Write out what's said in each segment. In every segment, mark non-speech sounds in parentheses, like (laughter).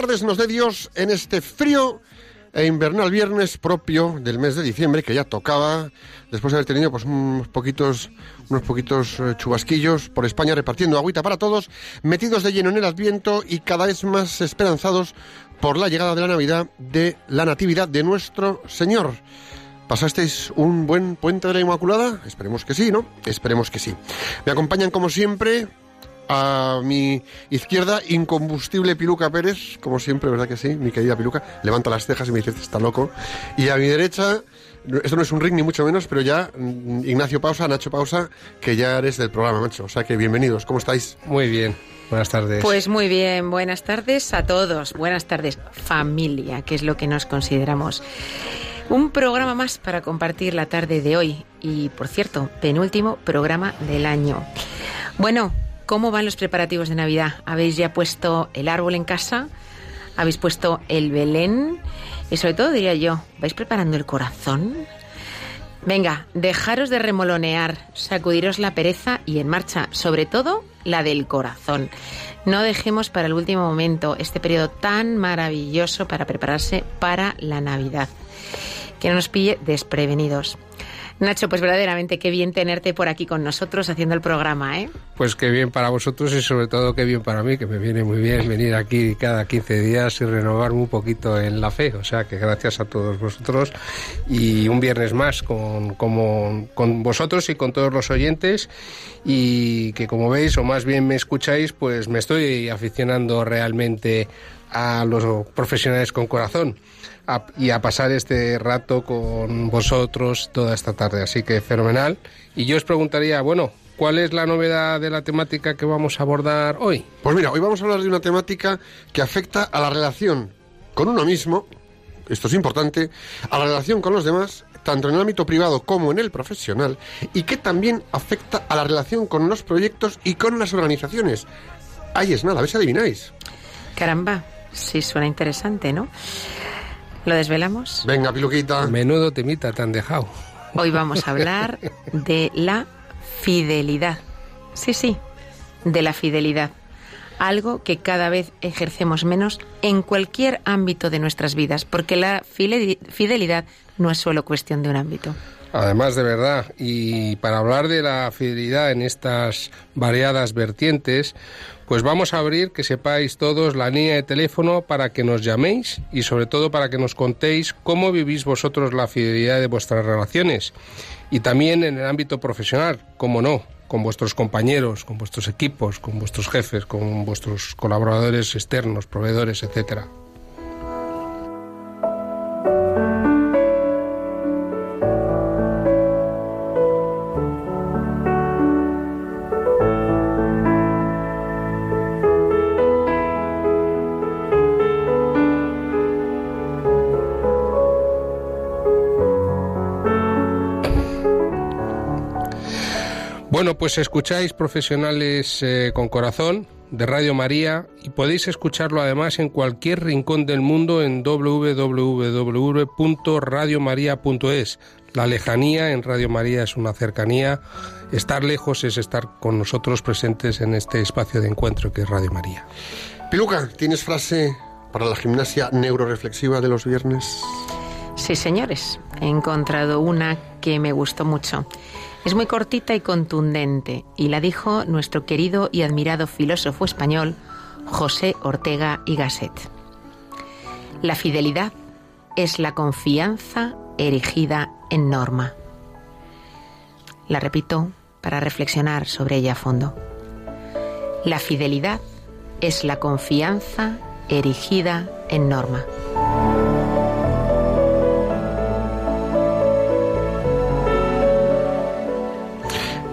tardes, nos dé Dios en este frío e invernal viernes propio del mes de diciembre que ya tocaba después de haber tenido pues unos poquitos unos poquitos eh, chubasquillos por España repartiendo agüita para todos, metidos de lleno en el Adviento y cada vez más esperanzados por la llegada de la Navidad de la Natividad de nuestro Señor. ¿Pasasteis un buen puente de la Inmaculada? Esperemos que sí, ¿no? Esperemos que sí. Me acompañan como siempre a mi izquierda, incombustible Piluca Pérez, como siempre, ¿verdad que sí? Mi querida Piluca, levanta las cejas y me dice, "Este está loco. Y a mi derecha, esto no es un ring ni mucho menos, pero ya mm, Ignacio Pausa, Nacho Pausa, que ya eres del programa, macho. O sea que bienvenidos, ¿cómo estáis? Muy bien, buenas tardes. Pues muy bien, buenas tardes a todos, buenas tardes familia, que es lo que nos consideramos. Un programa más para compartir la tarde de hoy y, por cierto, penúltimo programa del año. Bueno, ¿cómo van los preparativos de Navidad? ¿Habéis ya puesto el árbol en casa? ¿Habéis puesto el Belén? Y sobre todo diría yo, ¿vais preparando el corazón? Venga, dejaros de remolonear, sacudiros la pereza y en marcha, sobre todo la del corazón. No dejemos para el último momento este periodo tan maravilloso para prepararse para la Navidad. Que no nos pille desprevenidos. Nacho, pues verdaderamente qué bien tenerte por aquí con nosotros haciendo el programa, ¿eh? Pues qué bien para vosotros y sobre todo qué bien para mí, que me viene muy bien venir aquí cada 15 días y renovarme un poquito en la fe. O sea que gracias a todos vosotros y un viernes más con, con vosotros y con todos los oyentes y que como veis o más bien me escucháis, pues me estoy aficionando realmente a los profesionales con corazón a- y a pasar este rato con vosotros toda esta tarde. Así que fenomenal. Y yo os preguntaría, bueno, ¿cuál es la novedad de la temática que vamos a abordar hoy? Pues mira, hoy vamos a hablar de una temática que afecta a la relación con uno mismo, esto es importante, a la relación con los demás, tanto en el ámbito privado como en el profesional, y que también afecta a la relación con los proyectos y con las organizaciones. Ahí es nada, a ver si adivináis. Caramba, sí suena interesante, ¿no? ¿Lo desvelamos? Venga, Piluquita. Menudo temita te han dejado. Hoy vamos a hablar (laughs) de la fidelidad. Sí, sí, de la fidelidad. Algo que cada vez ejercemos menos en cualquier ámbito de nuestras vidas, porque la fidelidad no es solo cuestión de un ámbito. Además, de verdad, y para hablar de la fidelidad en estas variadas vertientes, pues vamos a abrir, que sepáis todos, la línea de teléfono para que nos llaméis y sobre todo para que nos contéis cómo vivís vosotros la fidelidad de vuestras relaciones. Y también en el ámbito profesional, cómo no, con vuestros compañeros, con vuestros equipos, con vuestros jefes, con vuestros colaboradores externos, proveedores, etcétera. Pues escucháis Profesionales eh, con Corazón de Radio María y podéis escucharlo además en cualquier rincón del mundo en www.radiomaria.es. La lejanía en Radio María es una cercanía, estar lejos es estar con nosotros presentes en este espacio de encuentro que es Radio María. Piluca, ¿tienes frase para la gimnasia neuroreflexiva de los viernes? Sí, señores, he encontrado una que me gustó mucho. Es muy cortita y contundente y la dijo nuestro querido y admirado filósofo español José Ortega y Gasset. La fidelidad es la confianza erigida en norma. La repito para reflexionar sobre ella a fondo. La fidelidad es la confianza erigida en norma.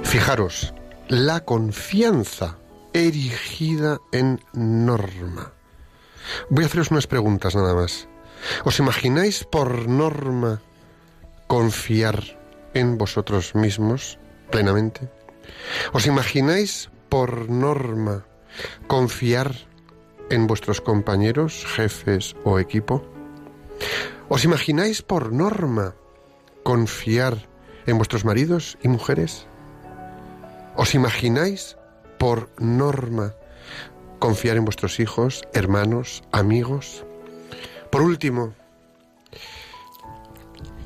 Fijaros, la confianza erigida en norma. Voy a haceros unas preguntas nada más. ¿Os imagináis por norma confiar en vosotros mismos plenamente? ¿Os imagináis por norma confiar en vuestros compañeros, jefes o equipo? ¿Os imagináis por norma confiar en vuestros maridos y mujeres? ¿Os imagináis por norma confiar en vuestros hijos, hermanos, amigos? Por último,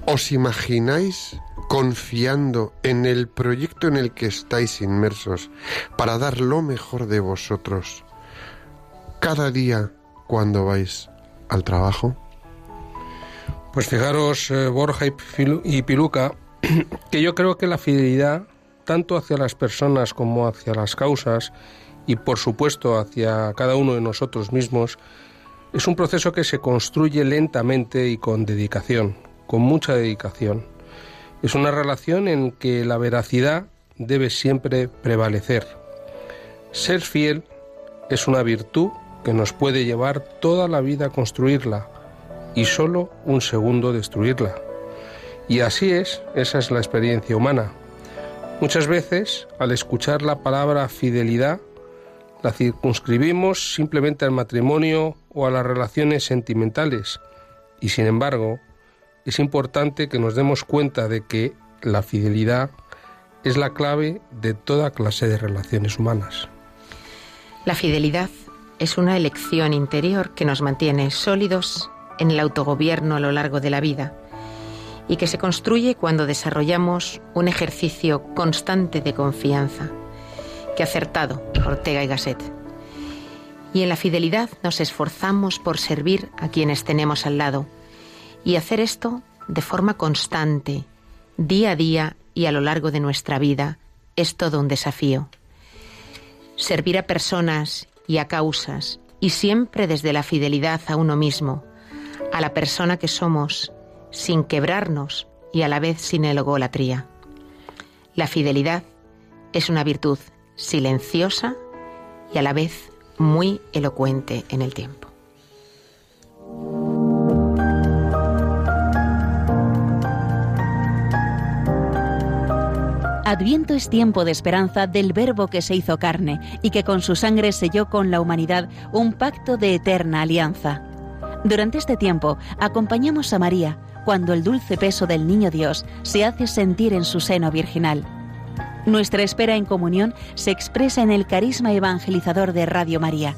¿os imagináis confiando en el proyecto en el que estáis inmersos para dar lo mejor de vosotros cada día cuando vais al trabajo? Pues fijaros, eh, Borja y Piluca, (clears throat) que yo creo que la fidelidad, tanto hacia las personas como hacia las causas, y por supuesto hacia cada uno de nosotros mismos, es un proceso que se construye lentamente y con dedicación, con mucha dedicación. Es una relación en que la veracidad debe siempre prevalecer. Ser fiel es una virtud que nos puede llevar toda la vida a construirla y solo un segundo destruirla. Y así es, esa es la experiencia humana. Muchas veces, al escuchar la palabra fidelidad, la circunscribimos simplemente al matrimonio o a las relaciones sentimentales y sin embargo es importante que nos demos cuenta de que la fidelidad es la clave de toda clase de relaciones humanas. La fidelidad es una elección interior que nos mantiene sólidos en el autogobierno a lo largo de la vida y que se construye cuando desarrollamos un ejercicio constante de confianza que acertado Ortega y Gasset. Y en la fidelidad nos esforzamos por servir a quienes tenemos al lado y hacer esto de forma constante, día a día y a lo largo de nuestra vida es todo un desafío. Servir a personas y a causas y siempre desde la fidelidad a uno mismo, a la persona que somos, sin quebrarnos y a la vez sin egolatría. La fidelidad es una virtud silenciosa y a la vez muy elocuente en el tiempo. Adviento es tiempo de esperanza del Verbo que se hizo carne y que con su sangre selló con la humanidad un pacto de eterna alianza. Durante este tiempo acompañamos a María cuando el dulce peso del Niño Dios se hace sentir en su seno virginal nuestra espera en comunión se expresa en el carisma evangelizador de Radio María.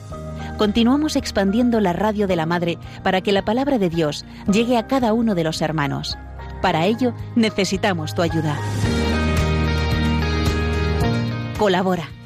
Continuamos expandiendo la radio de la Madre para que la palabra de Dios llegue a cada uno de los hermanos. Para ello necesitamos tu ayuda. Colabora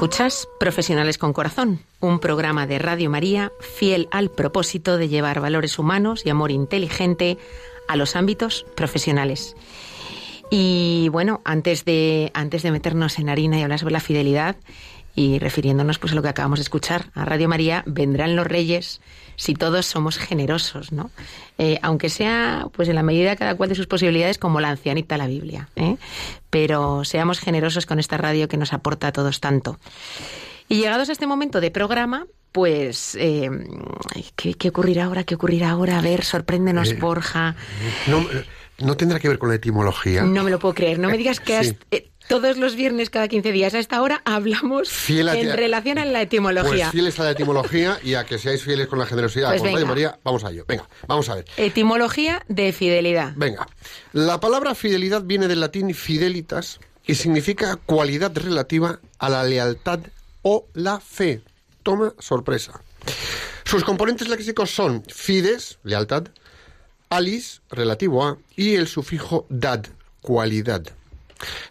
Escuchas Profesionales con Corazón, un programa de Radio María fiel al propósito de llevar valores humanos y amor inteligente a los ámbitos profesionales. Y bueno, antes de, antes de meternos en harina y hablar sobre la fidelidad, Y refiriéndonos pues a lo que acabamos de escuchar, a Radio María vendrán los reyes si todos somos generosos, ¿no? Eh, aunque sea pues en la medida cada cual de sus posibilidades como la ancianita la Biblia, ¿eh? pero seamos generosos con esta radio que nos aporta a todos tanto. Y llegados a este momento de programa, pues, eh, ¿qué, ocurrirá ahora? ¿Qué ocurrirá ahora? A ver, sorpréndenos, Borja. No, no tendrá que ver con la etimología. No me lo puedo creer. No me digas que todos los viernes, cada 15 días, a esta hora, hablamos en relación a la etimología. Pues fieles a la etimología y a que seáis fieles con la generosidad. Pues con María, vamos a ello. Venga, vamos a ver. Etimología de fidelidad. Venga. La palabra fidelidad viene del latín fidelitas y significa cualidad relativa a la lealtad o la fe. Toma sorpresa. Sus componentes léxicos son fides, lealtad, alis, relativo a, y el sufijo dad, cualidad.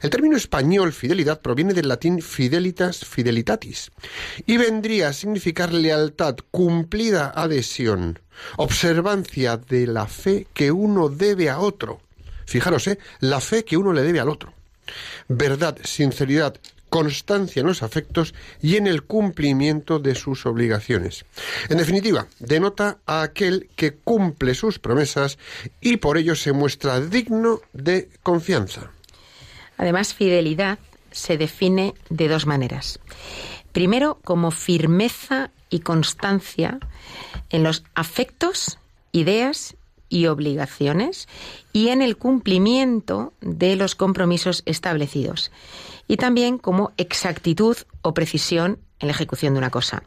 El término español fidelidad proviene del latín fidelitas fidelitatis y vendría a significar lealtad, cumplida adhesión, observancia de la fe que uno debe a otro. Fijaros, ¿eh? la fe que uno le debe al otro. Verdad, sinceridad, constancia en los afectos y en el cumplimiento de sus obligaciones. En definitiva, denota a aquel que cumple sus promesas y por ello se muestra digno de confianza. Además, fidelidad se define de dos maneras. Primero, como firmeza y constancia en los afectos, ideas y obligaciones y en el cumplimiento de los compromisos establecidos. Y también como exactitud o precisión en la ejecución de una cosa.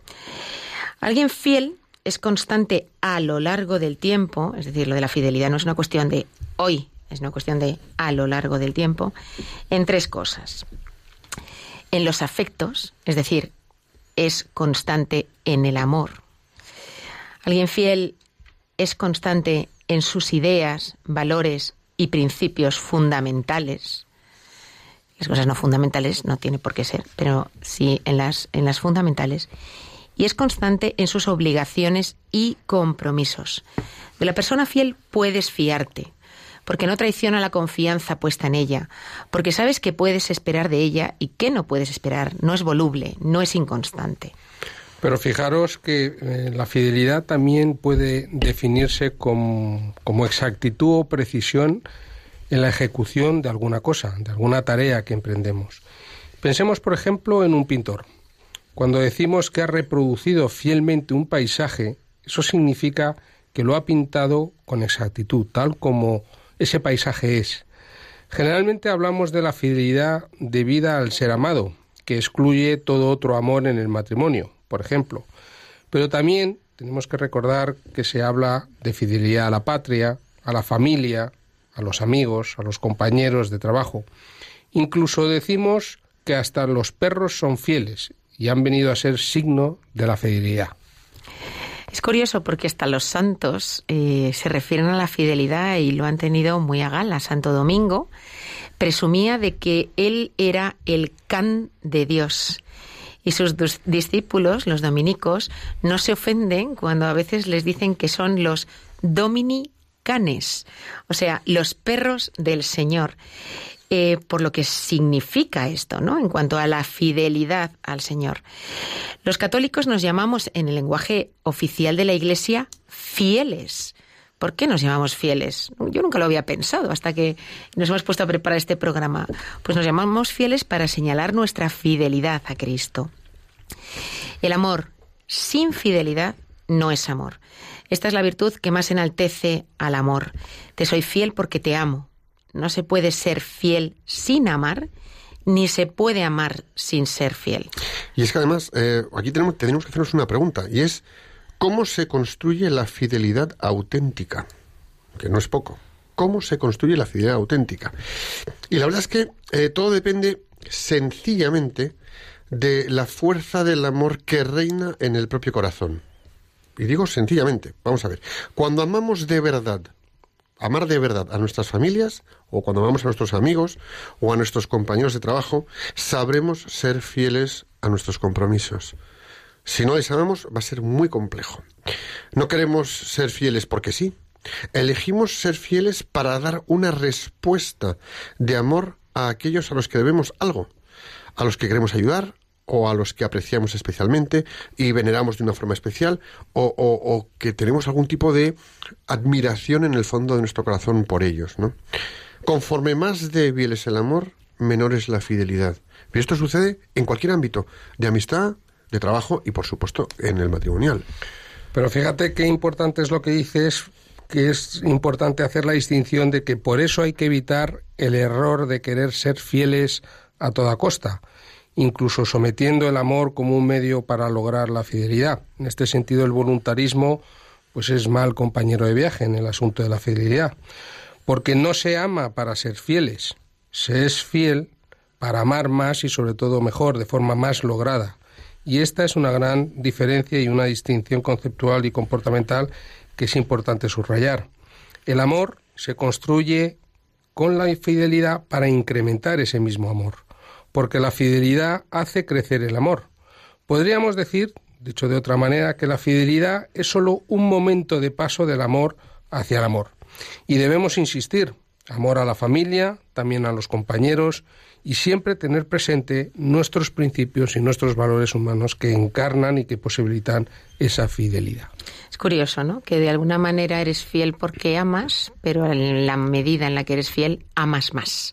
Alguien fiel es constante a lo largo del tiempo, es decir, lo de la fidelidad no es una cuestión de hoy es una cuestión de a lo largo del tiempo, en tres cosas. En los afectos, es decir, es constante en el amor. Alguien fiel es constante en sus ideas, valores y principios fundamentales. Las cosas no fundamentales no tiene por qué ser, pero sí en las, en las fundamentales. Y es constante en sus obligaciones y compromisos. De la persona fiel puedes fiarte, porque no traiciona la confianza puesta en ella, porque sabes que puedes esperar de ella y que no puedes esperar, no es voluble, no es inconstante. Pero fijaros que eh, la fidelidad también puede definirse como, como exactitud o precisión en la ejecución de alguna cosa, de alguna tarea que emprendemos. Pensemos, por ejemplo, en un pintor. Cuando decimos que ha reproducido fielmente un paisaje, eso significa que lo ha pintado con exactitud, tal como ese paisaje es. Generalmente hablamos de la fidelidad debida al ser amado, que excluye todo otro amor en el matrimonio, por ejemplo. Pero también tenemos que recordar que se habla de fidelidad a la patria, a la familia, a los amigos, a los compañeros de trabajo. Incluso decimos que hasta los perros son fieles y han venido a ser signo de la fidelidad. Es curioso porque hasta los santos eh, se refieren a la fidelidad y lo han tenido muy a gala. Santo Domingo presumía de que él era el can de Dios. Y sus discípulos, los dominicos, no se ofenden cuando a veces les dicen que son los dominicanes, o sea, los perros del Señor. Eh, por lo que significa esto, ¿no? En cuanto a la fidelidad al Señor. Los católicos nos llamamos en el lenguaje oficial de la Iglesia fieles. ¿Por qué nos llamamos fieles? Yo nunca lo había pensado hasta que nos hemos puesto a preparar este programa. Pues nos llamamos fieles para señalar nuestra fidelidad a Cristo. El amor sin fidelidad no es amor. Esta es la virtud que más enaltece al amor. Te soy fiel porque te amo, no se puede ser fiel sin amar, ni se puede amar sin ser fiel. Y es que además, eh, aquí tenemos, que hacernos una pregunta, y es, ¿cómo se construye la fidelidad auténtica? Que no es poco. ¿Cómo se construye la fidelidad auténtica? Y la verdad es que eh, todo depende sencillamente de la fuerza del amor que reina en el propio corazón. Y digo sencillamente, vamos a ver, cuando amamos de verdad, amar de verdad a nuestras familias o cuando amamos a nuestros amigos o a nuestros compañeros de trabajo, sabremos ser fieles a nuestros compromisos. Si no les amamos, va a ser muy complejo. No queremos ser fieles porque sí. Elegimos ser fieles para dar una respuesta de amor a aquellos a los que debemos algo, a los que queremos ayudar, o a los que apreciamos especialmente y veneramos de una forma especial o, que tenemos algún tipo de admiración en el fondo de nuestro corazón por ellos, ¿no? Conforme más débil es el amor, menor es la fidelidad. Pero esto sucede en cualquier ámbito, de amistad, de trabajo y, por supuesto, en el matrimonial. Pero fíjate qué importante es lo que dices, que es importante hacer la distinción de que por eso hay que evitar el error de querer ser fieles a toda costa, incluso sometiendo el amor como un medio para lograr la fidelidad. En este sentido, el voluntarismo pues es mal compañero de viaje en el asunto de la fidelidad, porque no se ama para ser fieles, se es fiel para amar más y sobre todo mejor, de forma más lograda. Y esta es una gran diferencia y una distinción conceptual y comportamental que es importante subrayar. El amor se construye con la infidelidad para incrementar ese mismo amor, porque la fidelidad hace crecer el amor. Podríamos decir, dicho de otra manera, que la fidelidad es sólo un momento de paso del amor hacia el amor. Y debemos insistir, amor a la familia, también a los compañeros, y siempre tener presente nuestros principios y nuestros valores humanos que encarnan y que posibilitan esa fidelidad. Curioso, ¿no? Que de alguna manera eres fiel porque amas, pero en la medida en la que eres fiel, amas más.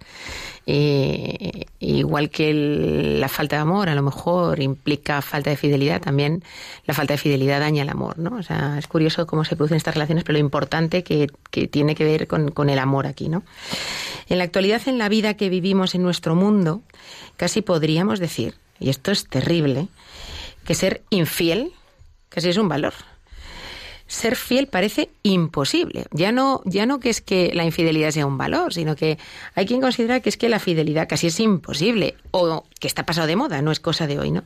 Igual que la falta de amor a lo mejor implica falta de fidelidad, también la falta de fidelidad daña el amor, ¿no? O sea, es curioso cómo se producen estas relaciones, pero lo importante que, que tiene que ver con, con el amor aquí, ¿no? En la actualidad, en la vida que vivimos en nuestro mundo, casi podríamos decir, y esto es terrible, que ser infiel casi es un valor ser fiel parece imposible. Ya no, ya no que es que la infidelidad sea un valor, sino que hay quien considera que es que la fidelidad casi es imposible o que está pasado de moda, no es cosa de hoy, ¿no?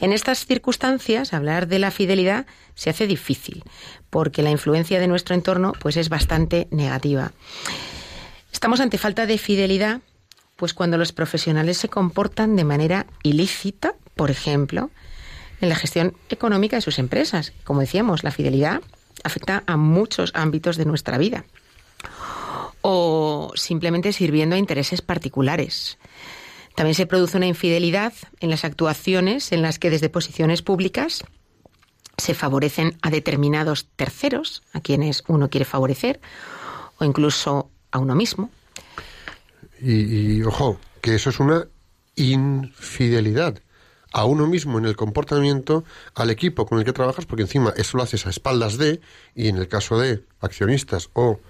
En estas circunstancias, hablar de la fidelidad se hace difícil, porque la influencia de nuestro entorno pues es bastante negativa. Estamos ante falta de fidelidad pues cuando los profesionales se comportan de manera ilícita, por ejemplo, en la gestión económica de sus empresas. Como decíamos, la fidelidad afecta a muchos ámbitos de nuestra vida. O simplemente sirviendo a intereses particulares. También se produce una infidelidad en las actuaciones en las que desde posiciones públicas se favorecen a determinados terceros, a quienes uno quiere favorecer, o incluso a uno mismo. Y, ojo, que eso es una infidelidad a uno mismo en el comportamiento, al equipo con el que trabajas, porque encima eso lo haces a espaldas de, y en el caso de accionistas o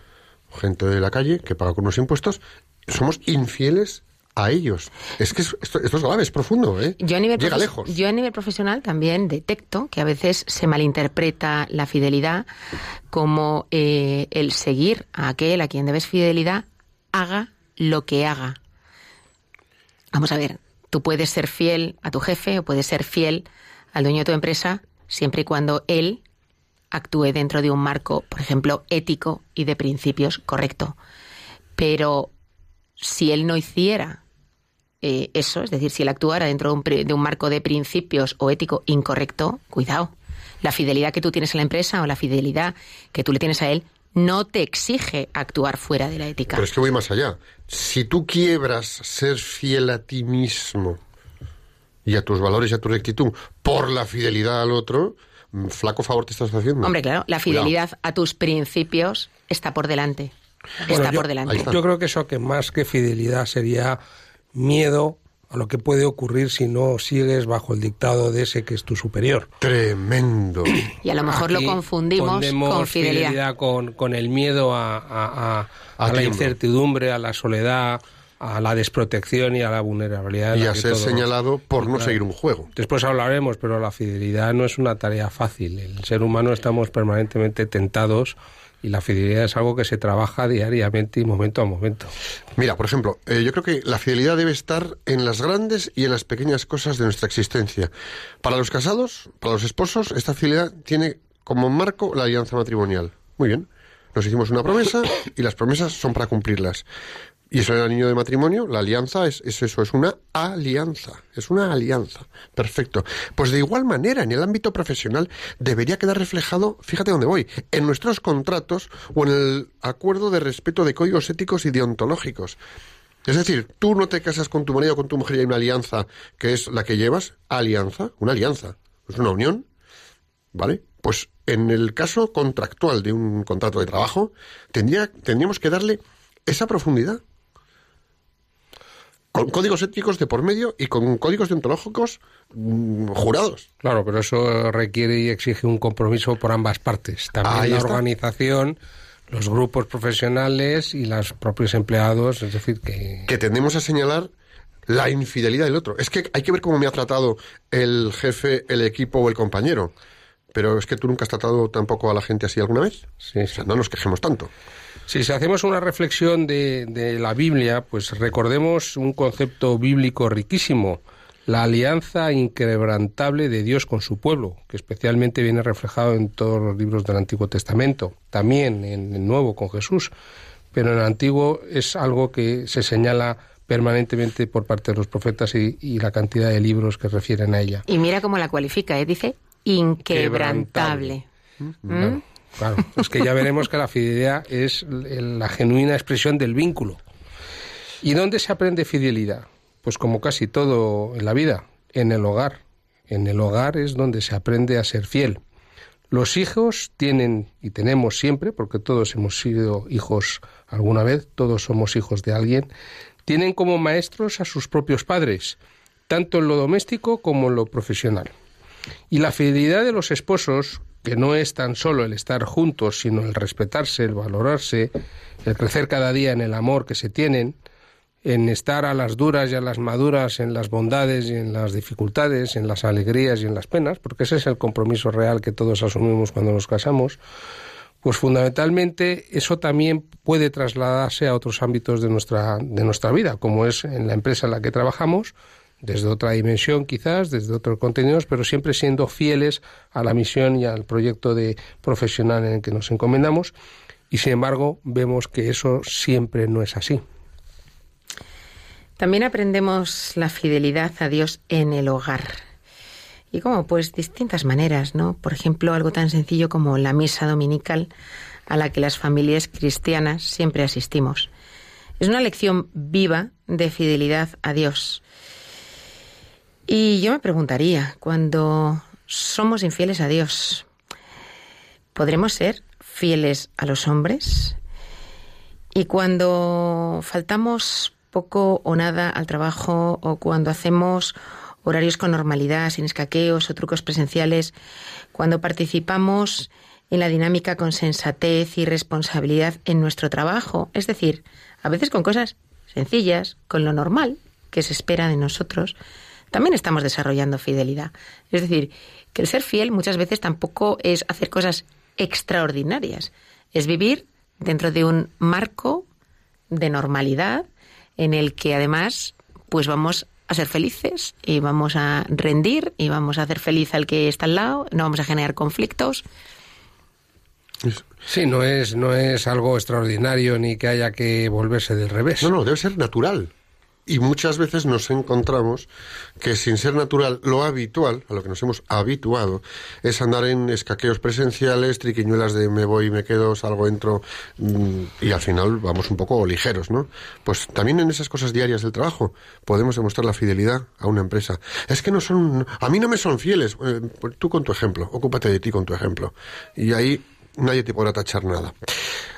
gente de la calle que paga con los impuestos, somos infieles a ellos. Es que esto, esto es grave, es profundo, ¿eh? Yo a, nivel Llega lejos. yo a nivel profesional también detecto que a veces se malinterpreta la fidelidad como eh, el seguir a aquel a quien debes fidelidad haga lo que haga. Vamos a ver, tú puedes ser fiel a tu jefe o puedes ser fiel al dueño de tu empresa siempre y cuando él actúe dentro de un marco, por ejemplo, ético y de principios correcto. Pero si él no hiciera eh, eso, es decir, si él actuara dentro de un, de un marco de principios o ético incorrecto, cuidado. La fidelidad que tú tienes a la empresa o la fidelidad que tú le tienes a él no te exige actuar fuera de la ética. Pero es que voy más allá. Si tú quiebras ser fiel a ti mismo y a tus valores y a tu rectitud por la fidelidad al otro, mm, flaco favor te estás haciendo. Hombre, claro, la Cuidado. fidelidad a tus principios está por delante. Bueno, está yo- por delante. está. Yo creo que eso que más que fidelidad sería miedo a lo que puede ocurrir si no sigues bajo el dictado de ese que es tu superior. Tremendo. Y a lo mejor Aquí lo confundimos con fidelidad. con, con el miedo a, a- a- A a la incertidumbre, a la soledad, a la desprotección y a la vulnerabilidad. y la a que ser señalado por no Claro. seguir un juego. Después hablaremos, pero la fidelidad no es una tarea fácil. El ser humano estamos permanentemente tentados y la fidelidad es algo que se trabaja diariamente y momento a momento. Mira, por ejemplo, eh, yo creo que la fidelidad debe estar en las grandes y en las pequeñas cosas de nuestra existencia. Para los casados, para los esposos, esta fidelidad tiene como marco la alianza matrimonial. Muy bien. Nos hicimos una promesa y las promesas son para cumplirlas. Y eso el anillo de matrimonio, la alianza es, es eso, es una alianza, es una alianza. Perfecto. Pues de igual manera, en el ámbito profesional debería quedar reflejado, fíjate dónde voy, en nuestros contratos o en el acuerdo de respeto de códigos éticos y deontológicos. Es decir, tú no te casas con tu marido o con tu mujer y hay una alianza que es la que llevas, alianza, una alianza, es una unión, ¿vale? Pues en el caso contractual de un contrato de trabajo, tendría, tendríamos que darle esa profundidad. Con códigos éticos de por medio y con códigos deontológicos mm, jurados. Claro, pero eso requiere y exige un compromiso por ambas partes. También Ahí la está. organización, los grupos profesionales y los propios empleados. Es decir, que que tendemos a señalar la infidelidad del otro. Es que hay que ver cómo me ha tratado el jefe, el equipo o el compañero. Pero es que tú nunca has tratado tampoco a la gente así alguna vez. Sí, O sí. sea, no nos quejemos tanto. Si hacemos una reflexión de, de la Biblia, pues recordemos un concepto bíblico riquísimo, la alianza inquebrantable de Dios con su pueblo, que especialmente viene reflejado en todos los libros del Antiguo Testamento, también en el Nuevo con Jesús, pero en el Antiguo es algo que se señala permanentemente por parte de los profetas y, y la cantidad de libros que refieren a ella. Y mira cómo la cualifica, ¿eh? dice inquebrantable. Claro, claro. es que ya veremos que la fidelidad es la genuina expresión del vínculo. ¿Y dónde se aprende fidelidad? Pues como casi todo en la vida, en el hogar. En el hogar es donde se aprende a ser fiel. Los hijos tienen y tenemos siempre, porque todos hemos sido hijos alguna vez, todos somos hijos de alguien, tienen como maestros a sus propios padres, tanto en lo doméstico como en lo profesional. Y la fidelidad de los esposos, que no es tan solo el estar juntos, sino el respetarse, el valorarse, el crecer cada día en el amor que se tienen, en estar a las duras y a las maduras, en las bondades y en las dificultades, en las alegrías y en las penas, porque ese es el compromiso real que todos asumimos cuando nos casamos, pues fundamentalmente eso también puede trasladarse a otros ámbitos de nuestra, de nuestra vida, como es en la empresa en la que trabajamos, desde otra dimensión quizás, desde otros contenidos, pero siempre siendo fieles a la misión y al proyecto de profesional en el que nos encomendamos. Y sin embargo, vemos que eso siempre no es así. También aprendemos la fidelidad a Dios en el hogar. Y como pues distintas maneras, ¿no? Por ejemplo, algo tan sencillo como la misa dominical a la que las familias cristianas siempre asistimos. Es una lección viva de fidelidad a Dios. Y yo me preguntaría, cuando somos infieles a Dios, ¿podremos ser fieles a los hombres? Y cuando faltamos poco o nada al trabajo o cuando hacemos horarios con normalidad, sin escaqueos o trucos presenciales, cuando participamos en la dinámica con sensatez y responsabilidad en nuestro trabajo, es decir, a veces con cosas sencillas, con lo normal que se espera de nosotros, también estamos desarrollando fidelidad. Es decir, que el ser fiel muchas veces tampoco es hacer cosas extraordinarias, es vivir dentro de un marco de normalidad en el que además pues vamos a ser felices y vamos a rendir y vamos a hacer feliz al que está al lado, no vamos a generar conflictos. Sí, no es, no es algo extraordinario ni que haya que volverse del revés. No, no, debe ser natural. Y muchas veces nos encontramos que sin ser natural, lo habitual, a lo que nos hemos habituado, es andar en escaqueos presenciales, triquiñuelas de me voy, me quedo, salgo, entro, mm, y al final vamos un poco ligeros, ¿no? Pues también en esas cosas diarias del trabajo podemos demostrar la fidelidad a una empresa. Es que no son, a mí no me son fieles. Eh, pues tú con tu ejemplo, ocúpate de ti con tu ejemplo. Y ahí nadie te podrá tachar nada.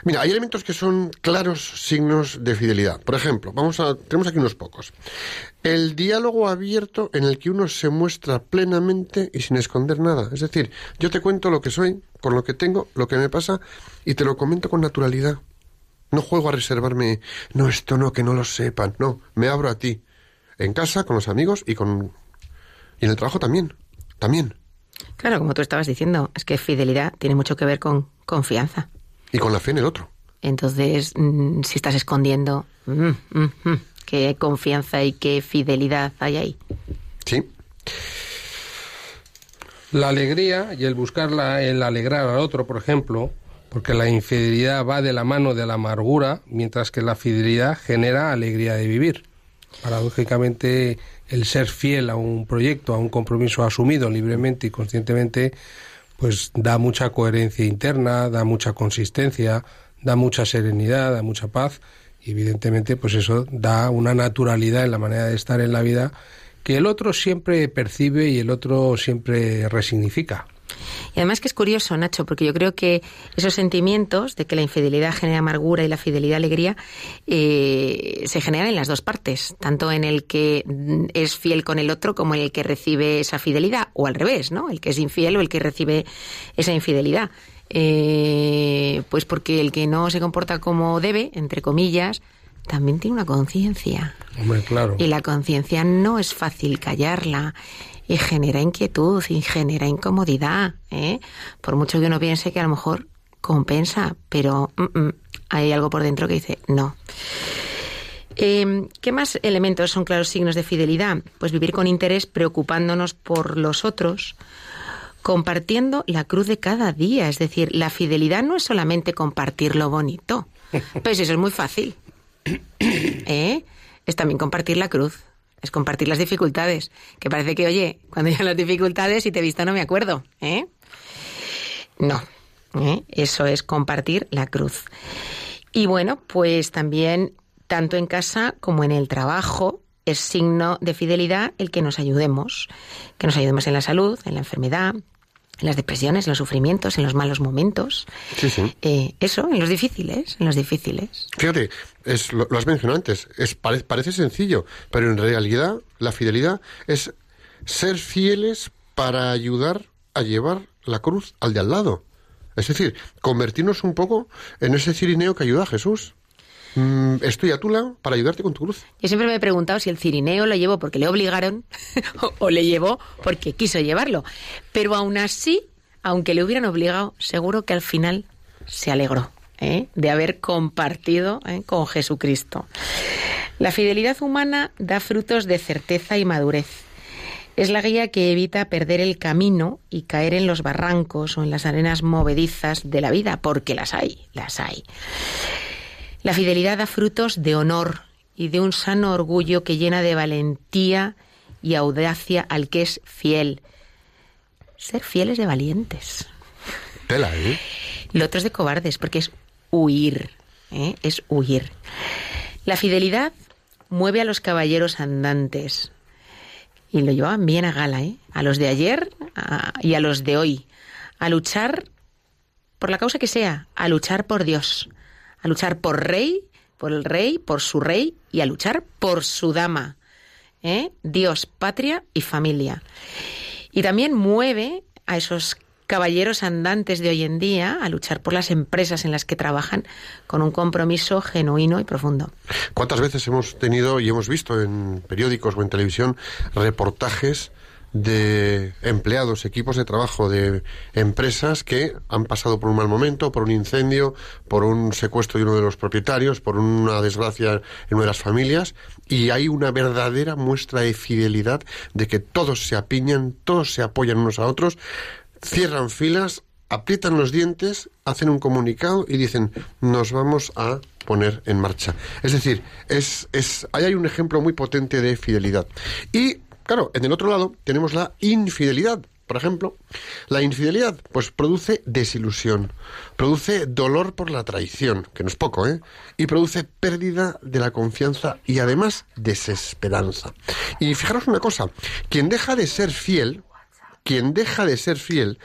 Mira, hay elementos que son claros signos de fidelidad. Por ejemplo, vamos a tenemos aquí unos pocos. El diálogo abierto en el que uno se muestra plenamente y sin esconder nada. Es decir, yo te cuento lo que soy, con lo que tengo, lo que me pasa y te lo comento con naturalidad. No juego a reservarme, no, esto no, que no lo sepan. No, me abro a ti. En casa, con los amigos y con y en el trabajo también. También. Claro, como tú estabas diciendo, es que fidelidad tiene mucho que ver con confianza. Y con la fe en el otro. Entonces, mm, si estás escondiendo, mm, mm, qué confianza y qué fidelidad hay ahí. Sí. La alegría y el buscar la- el alegrar al otro, por ejemplo, porque la infidelidad va de la mano de la amargura, mientras que la fidelidad genera alegría de vivir. Paradójicamente, el ser fiel a un proyecto, a un compromiso asumido libremente y conscientemente, pues da mucha coherencia interna, da mucha consistencia, da mucha serenidad, da mucha paz Y evidentemente, pues eso da una naturalidad en la manera de estar en la vida que el otro siempre percibe y el otro siempre resignifica. Y además que es curioso, Nacho, porque yo creo que esos sentimientos de que la infidelidad genera amargura y la fidelidad alegría eh, se generan en las dos partes, tanto en el que es fiel con el otro como en el que recibe esa fidelidad, o al revés, ¿no? El que es infiel o el que recibe esa infidelidad. Eh, pues porque el que no se comporta como debe, entre comillas, también tiene una conciencia. Hombre, claro. Y la conciencia no es fácil callarla y genera inquietud y genera incomodidad. ¿eh? Por mucho que uno piense que a lo mejor compensa, pero mm, mm, hay algo por dentro que dice no. Em, ¿Qué más elementos son claros signos de fidelidad? Pues vivir con interés, preocupándonos por los otros, compartiendo la cruz de cada día. Es decir, la fidelidad no es solamente compartir lo bonito. (laughs) Pues eso es muy fácil. ¿Eh? Es también compartir la cruz es compartir las dificultades. Que parece que, oye, cuando llegan las dificultades y te he visto no me acuerdo. ¿eh? No, ¿eh? eso es compartir la cruz. Y bueno, pues también, tanto en casa como en el trabajo, es signo de fidelidad el que nos ayudemos, que nos ayudemos en la salud, en la enfermedad, en las depresiones, en los sufrimientos, en los malos momentos. Sí, sí. Eh, eso, en los difíciles, en los difíciles. Fíjate, es, lo, has mencionado antes, es, parece sencillo, pero en realidad la fidelidad es ser fieles para ayudar a llevar la cruz al de al lado. Es decir, convertirnos un poco en ese cirineo que ayuda a Jesús. Mm, estoy a tu lado para ayudarte con tu cruz. Yo siempre me he preguntado si el cirineo lo llevó porque le obligaron (laughs) o, le llevó porque quiso llevarlo. Pero aún así, aunque le hubieran obligado, seguro que al final se alegró ¿eh? de haber compartido ¿eh? con Jesucristo. La fidelidad humana da frutos de certeza y madurez. Es la guía que evita perder el camino y caer en los barrancos o en las arenas movedizas de la vida, porque las hay, las hay. La fidelidad da frutos de honor y de un sano orgullo que llena de valentía y audacia al que es fiel. Ser fieles de valientes. Tela, ¿eh? Lo otro es de cobardes, porque es huir, ¿eh? es huir. La fidelidad mueve a los caballeros andantes y lo llevaban bien a gala, ¿eh? a los de ayer y a los de hoy, a luchar por la causa que sea, a luchar por Dios, a luchar por rey, por el rey, por su rey y a luchar por su dama. ¿eh? Dios, patria y familia. Y también mueve a esos caballeros andantes de hoy en día a luchar por las empresas en las que trabajan con un compromiso genuino y profundo. ¿Cuántas veces hemos tenido y hemos visto en periódicos o en televisión reportajes de empleados, equipos de trabajo de empresas que han pasado por un mal momento, por un incendio, por un secuestro de uno de los propietarios, por una desgracia en una de las familias, y hay una verdadera muestra de fidelidad de que todos se apiñan, todos se apoyan unos a otros, cierran filas, aprietan los dientes, hacen un comunicado y dicen nos vamos a poner en marcha. Es decir, es, es, ahí hay un ejemplo muy potente de fidelidad. Y Claro, en el otro lado tenemos la infidelidad. Por ejemplo, la infidelidad pues produce desilusión, produce dolor por la traición, que no es poco, ¿eh? Y produce pérdida de la confianza y además desesperanza. Y fijaros una cosa, quien deja de ser fiel, quien deja de ser fiel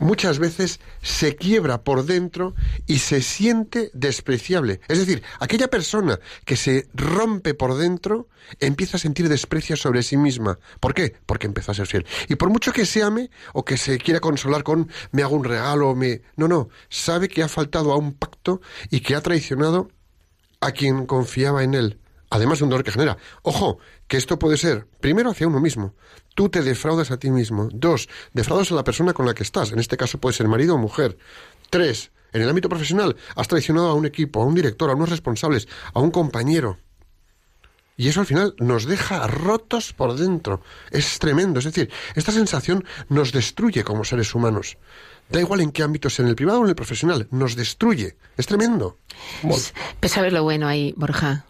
muchas veces se quiebra por dentro y se siente despreciable. Es decir, aquella persona que se rompe por dentro empieza a sentir desprecio sobre sí misma. ¿Por qué? Porque empezó a ser fiel. Y por mucho que se ame o que se quiera consolar con me hago un regalo, me... No, no, sabe que ha faltado a un pacto y que ha traicionado a quien confiaba en él. Además de un dolor que genera. Ojo, que esto puede ser, primero, hacia uno mismo. Tú te defraudas a ti mismo. Dos, defraudas a la persona con la que estás. En este caso puede ser marido o mujer. Tres, en el ámbito profesional, has traicionado a un equipo, a un director, a unos responsables, a un compañero. Y eso al final nos deja rotos por dentro. Es tremendo. Es decir, esta sensación nos destruye como seres humanos. Da igual en qué ámbito sea, en el privado o en el profesional, nos destruye. Es tremendo. Pues, pues sabes lo bueno ahí, Borja,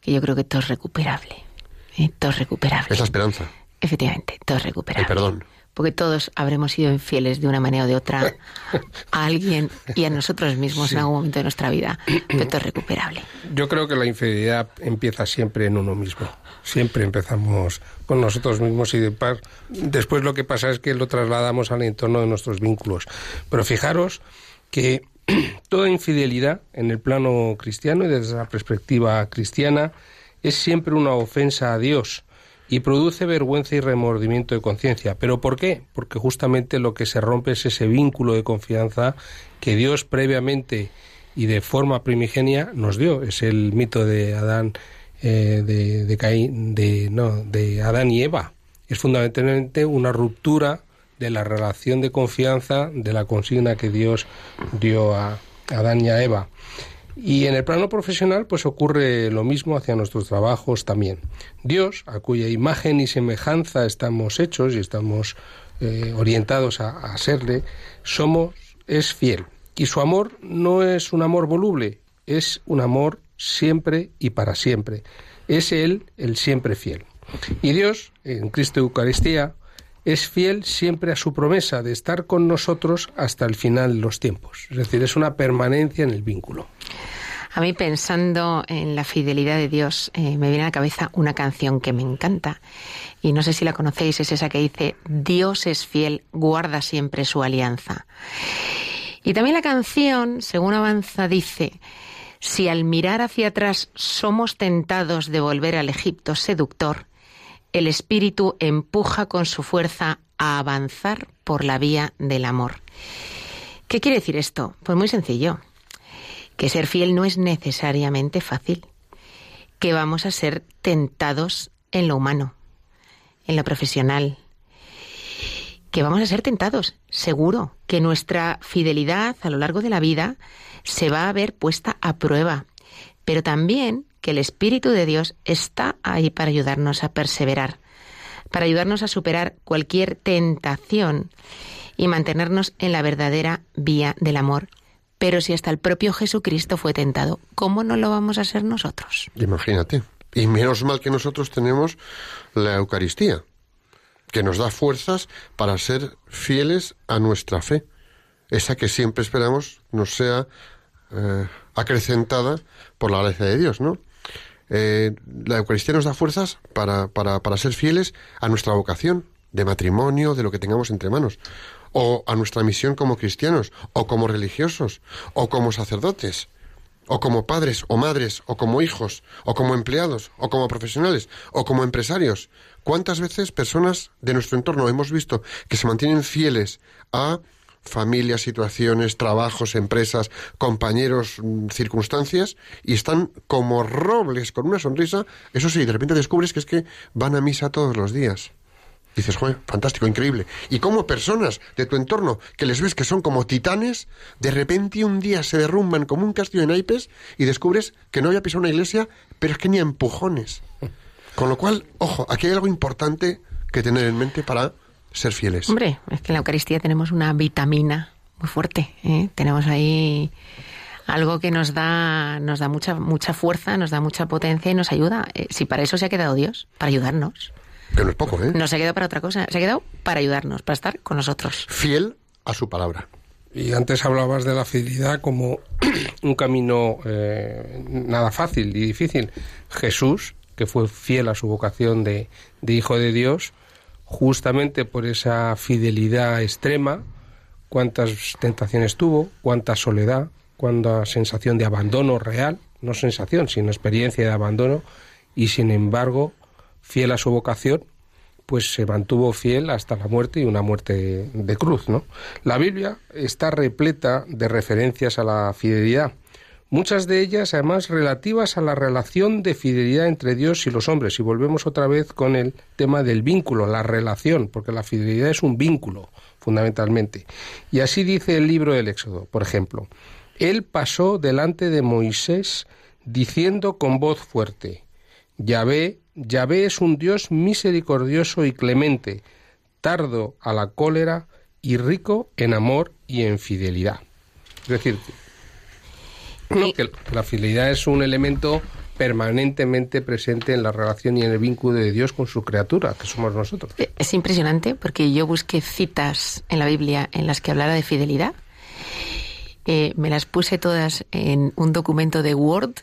que yo creo que todo es recuperable. ¿Eh? Todo es recuperable. Es la esperanza. Efectivamente, todo es recuperable. El perdón. porque todos habremos sido infieles de una manera o de otra (laughs) a alguien y a nosotros mismos en algún momento de nuestra vida, pero esto es recuperable. Yo creo que la infidelidad empieza siempre en uno mismo. Siempre empezamos con nosotros mismos y después lo que pasa es que lo trasladamos al entorno de nuestros vínculos. Pero fijaros que (clears throat) toda infidelidad en el plano cristiano y desde la perspectiva cristiana es siempre una ofensa a Dios y produce vergüenza y remordimiento de conciencia. ¿Pero por qué? Porque justamente lo que se rompe es ese vínculo de confianza que Dios previamente y de forma primigenia nos dio. Es el mito de Adán, eh, de, de, no, de Adán y Eva. Es fundamentalmente una ruptura de la relación de confianza de la consigna que Dios dio a Adán y a Eva. Y en el plano profesional, pues ocurre lo mismo hacia nuestros trabajos también. Dios, a cuya imagen y semejanza estamos hechos y estamos eh, orientados a, a, serle, somos, es fiel. Y su amor no es un amor voluble, es un amor siempre y para siempre. Es Él el siempre fiel. Y Dios, en Cristo Eucaristía, es fiel siempre a su promesa de estar con nosotros hasta el final de los tiempos. Es decir, es una permanencia en el vínculo. A mí pensando en la fidelidad de Dios, eh, me viene a la cabeza una canción que me encanta. Y no sé si la conocéis, es esa que dice, Dios es fiel, guarda siempre su alianza. Y también la canción, según avanza, dice, si al mirar hacia atrás somos tentados de volver al Egipto seductor, el Espíritu empuja con su fuerza a avanzar por la vía del amor. ¿Qué quiere decir esto? Pues muy sencillo, que ser fiel no es necesariamente fácil, que vamos a ser tentados en lo humano, en lo profesional, que vamos a ser tentados, seguro, que nuestra fidelidad a lo largo de la vida se va a ver puesta a prueba, pero también que el Espíritu de Dios está ahí para ayudarnos a perseverar, para ayudarnos a superar cualquier tentación y mantenernos en la verdadera vía del amor. Pero si hasta el propio Jesucristo fue tentado, ¿cómo no lo vamos a ser nosotros? Imagínate. Y menos mal que nosotros tenemos la Eucaristía, que nos da fuerzas para ser fieles a nuestra fe, esa que siempre esperamos nos sea eh, acrecentada por la gracia de Dios, ¿no? Eh, la Eucaristía nos da fuerzas para, para, para ser fieles a nuestra vocación de matrimonio, de lo que tengamos entre manos, o a nuestra misión como cristianos, o como religiosos, o como sacerdotes, o como padres o madres, o como hijos, o como empleados, o como profesionales, o como empresarios. ¿Cuántas veces personas de nuestro entorno hemos visto que se mantienen fieles a familias, situaciones, trabajos, empresas, compañeros, mm, circunstancias, y están como robles con una sonrisa. Eso sí, de repente descubres que es que van a misa todos los días. Dices, joder, fantástico, increíble. Y como personas de tu entorno que les ves que son como titanes, de repente un día se derrumban como un castillo de naipes y descubres que no había pisado una iglesia, pero es que ni empujones. Con lo cual, ojo, aquí hay algo importante que tener en mente para ser fieles. Hombre, es que en la Eucaristía tenemos una vitamina muy fuerte. ¿eh? Tenemos ahí algo que nos da, nos da mucha, mucha fuerza, nos da mucha potencia y nos ayuda. Eh, si para eso se ha quedado Dios, para ayudarnos. Que no es poco, ¿eh? No se ha quedado para otra cosa, se ha quedado para ayudarnos, para estar con nosotros. Fiel a su palabra. Y antes hablabas de la fidelidad como (clears throat) un camino eh, nada fácil y difícil. Jesús, que fue fiel a su vocación de, de Hijo de Dios, justamente por esa fidelidad extrema, cuántas tentaciones tuvo, cuánta soledad, cuánta sensación de abandono real, no sensación, sino experiencia de abandono, y sin embargo, fiel a su vocación, pues se mantuvo fiel hasta la muerte y una muerte de cruz, ¿no? La Biblia está repleta de referencias a la fidelidad muchas de ellas además relativas a la relación de fidelidad entre Dios y los hombres. Y volvemos otra vez con el tema del vínculo, la relación, porque la fidelidad es un vínculo, fundamentalmente. Y así dice el libro del Éxodo, por ejemplo. Él pasó delante de Moisés diciendo con voz fuerte, Yahvé, Yahvé es un Dios misericordioso y clemente, tardo a la cólera y rico en amor y en fidelidad. Es decir, que la fidelidad es un elemento permanentemente presente en la relación y en el vínculo de Dios con su criatura, que somos nosotros. Eh, es impresionante porque yo busqué citas en la Biblia en las que hablara de fidelidad. Eh, me las puse todas en un documento de Word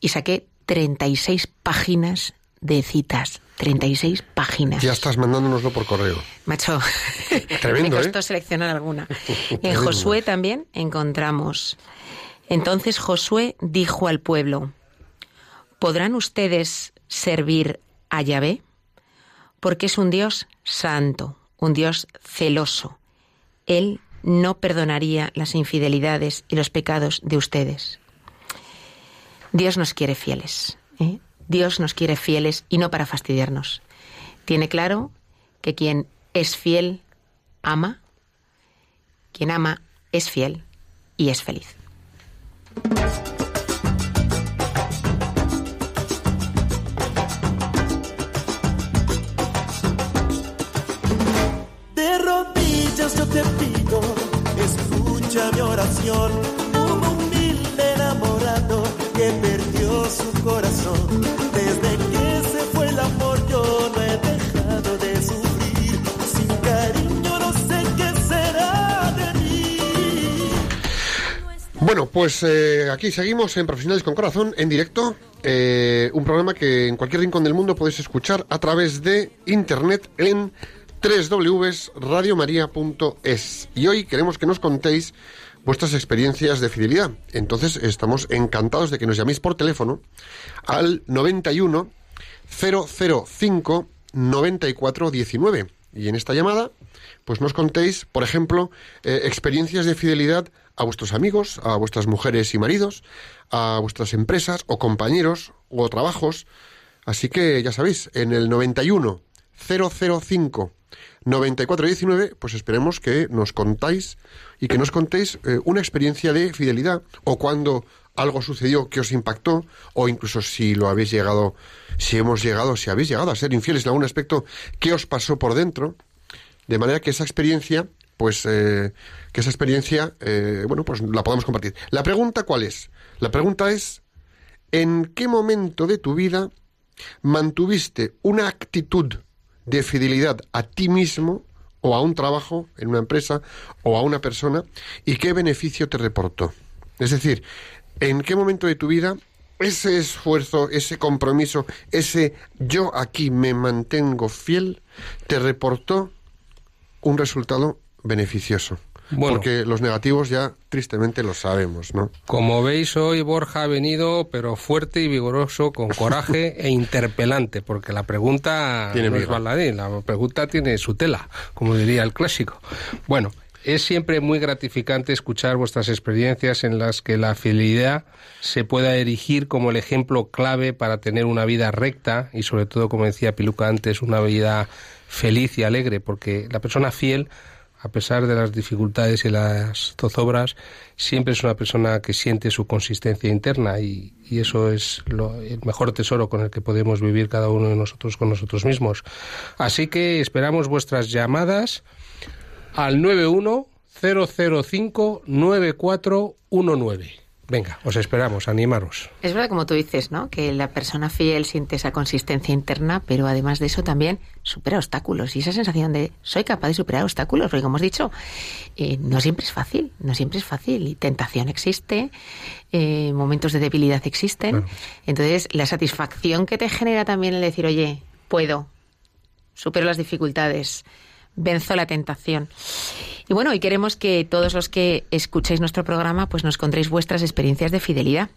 y saqué 36 páginas de citas. 36 páginas. Ya estás mandándonoslo por correo. Macho, Tremendo, (laughs) me costó ¿eh? seleccionar alguna. (laughs) En. Josué también encontramos. Entonces Josué dijo al pueblo, ¿podrán ustedes servir a Yahvé? Porque es un Dios santo, un Dios celoso. Él no perdonaría las infidelidades y los pecados de ustedes. Dios nos quiere fieles. ¿eh? Dios nos quiere fieles y no para fastidiarnos. Tiene claro que quien es fiel ama, quien ama es fiel y es feliz. De rodillas yo te pido, escucha mi oración. Un humilde enamorado que perdió su corazón. Bueno, pues eh, aquí seguimos en Profesionales con Corazón, en directo. eh, un programa que en cualquier rincón del mundo podéis escuchar a través de internet en www.radiomaria.es. Y hoy queremos que nos contéis vuestras experiencias de fidelidad. Entonces estamos encantados de que nos llaméis por teléfono al 91 005 94 19. Y en esta llamada, pues nos contéis, por ejemplo, eh, experiencias de fidelidad a vuestros amigos, a vuestras mujeres y maridos, a vuestras empresas o compañeros o trabajos. Así que ya sabéis, en el 91 005 9419, pues esperemos que nos contáis y que nos contéis eh, una experiencia de fidelidad o cuando algo sucedió que os impactó o incluso si lo habéis llegado, si hemos llegado, si habéis llegado a ser infieles en algún aspecto, qué os pasó por dentro, de manera que esa experiencia, pues eh, que esa experiencia, eh, bueno, pues la podamos compartir. La pregunta cuál es? La pregunta es ¿en qué momento de tu vida mantuviste una actitud de fidelidad a ti mismo o a un trabajo en una empresa o a una persona y qué beneficio te reportó. Es decir, ¿en qué momento de tu vida ese esfuerzo, ese compromiso, ese yo aquí me mantengo fiel, te reportó un resultado beneficioso? Bueno. Porque los negativos ya tristemente lo sabemos, ¿no? Como veis, hoy Borja ha venido, pero fuerte y vigoroso, con coraje (laughs) e interpelante, porque la pregunta Tiene no es miga. baladí, la pregunta tiene su tela, como diría el clásico. Bueno, es siempre muy gratificante escuchar vuestras experiencias en las que la fidelidad se pueda erigir como el ejemplo clave para tener una vida recta y sobre todo, como decía Piluca antes, una vida feliz y alegre, porque la persona fiel a pesar de las dificultades y las zozobras, siempre es una persona que siente su consistencia interna y, y eso es lo- el mejor tesoro con el que podemos vivir cada uno de nosotros con nosotros mismos. Así que esperamos vuestras llamadas al 910059419. Venga, os esperamos, animaros. Es verdad, como tú dices, ¿no? Que la persona fiel siente esa consistencia interna, pero además de eso también supera obstáculos. Y esa sensación de soy capaz de superar obstáculos, porque como hemos dicho, eh, no siempre es fácil, no siempre es fácil. Y tentación existe, eh, momentos de debilidad existen. Entonces, la satisfacción que te genera también el decir, oye, puedo, supero las dificultades, venzo la tentación. Y bueno, y queremos que todos los que escuchéis nuestro programa, pues nos contéis vuestras experiencias de fidelidad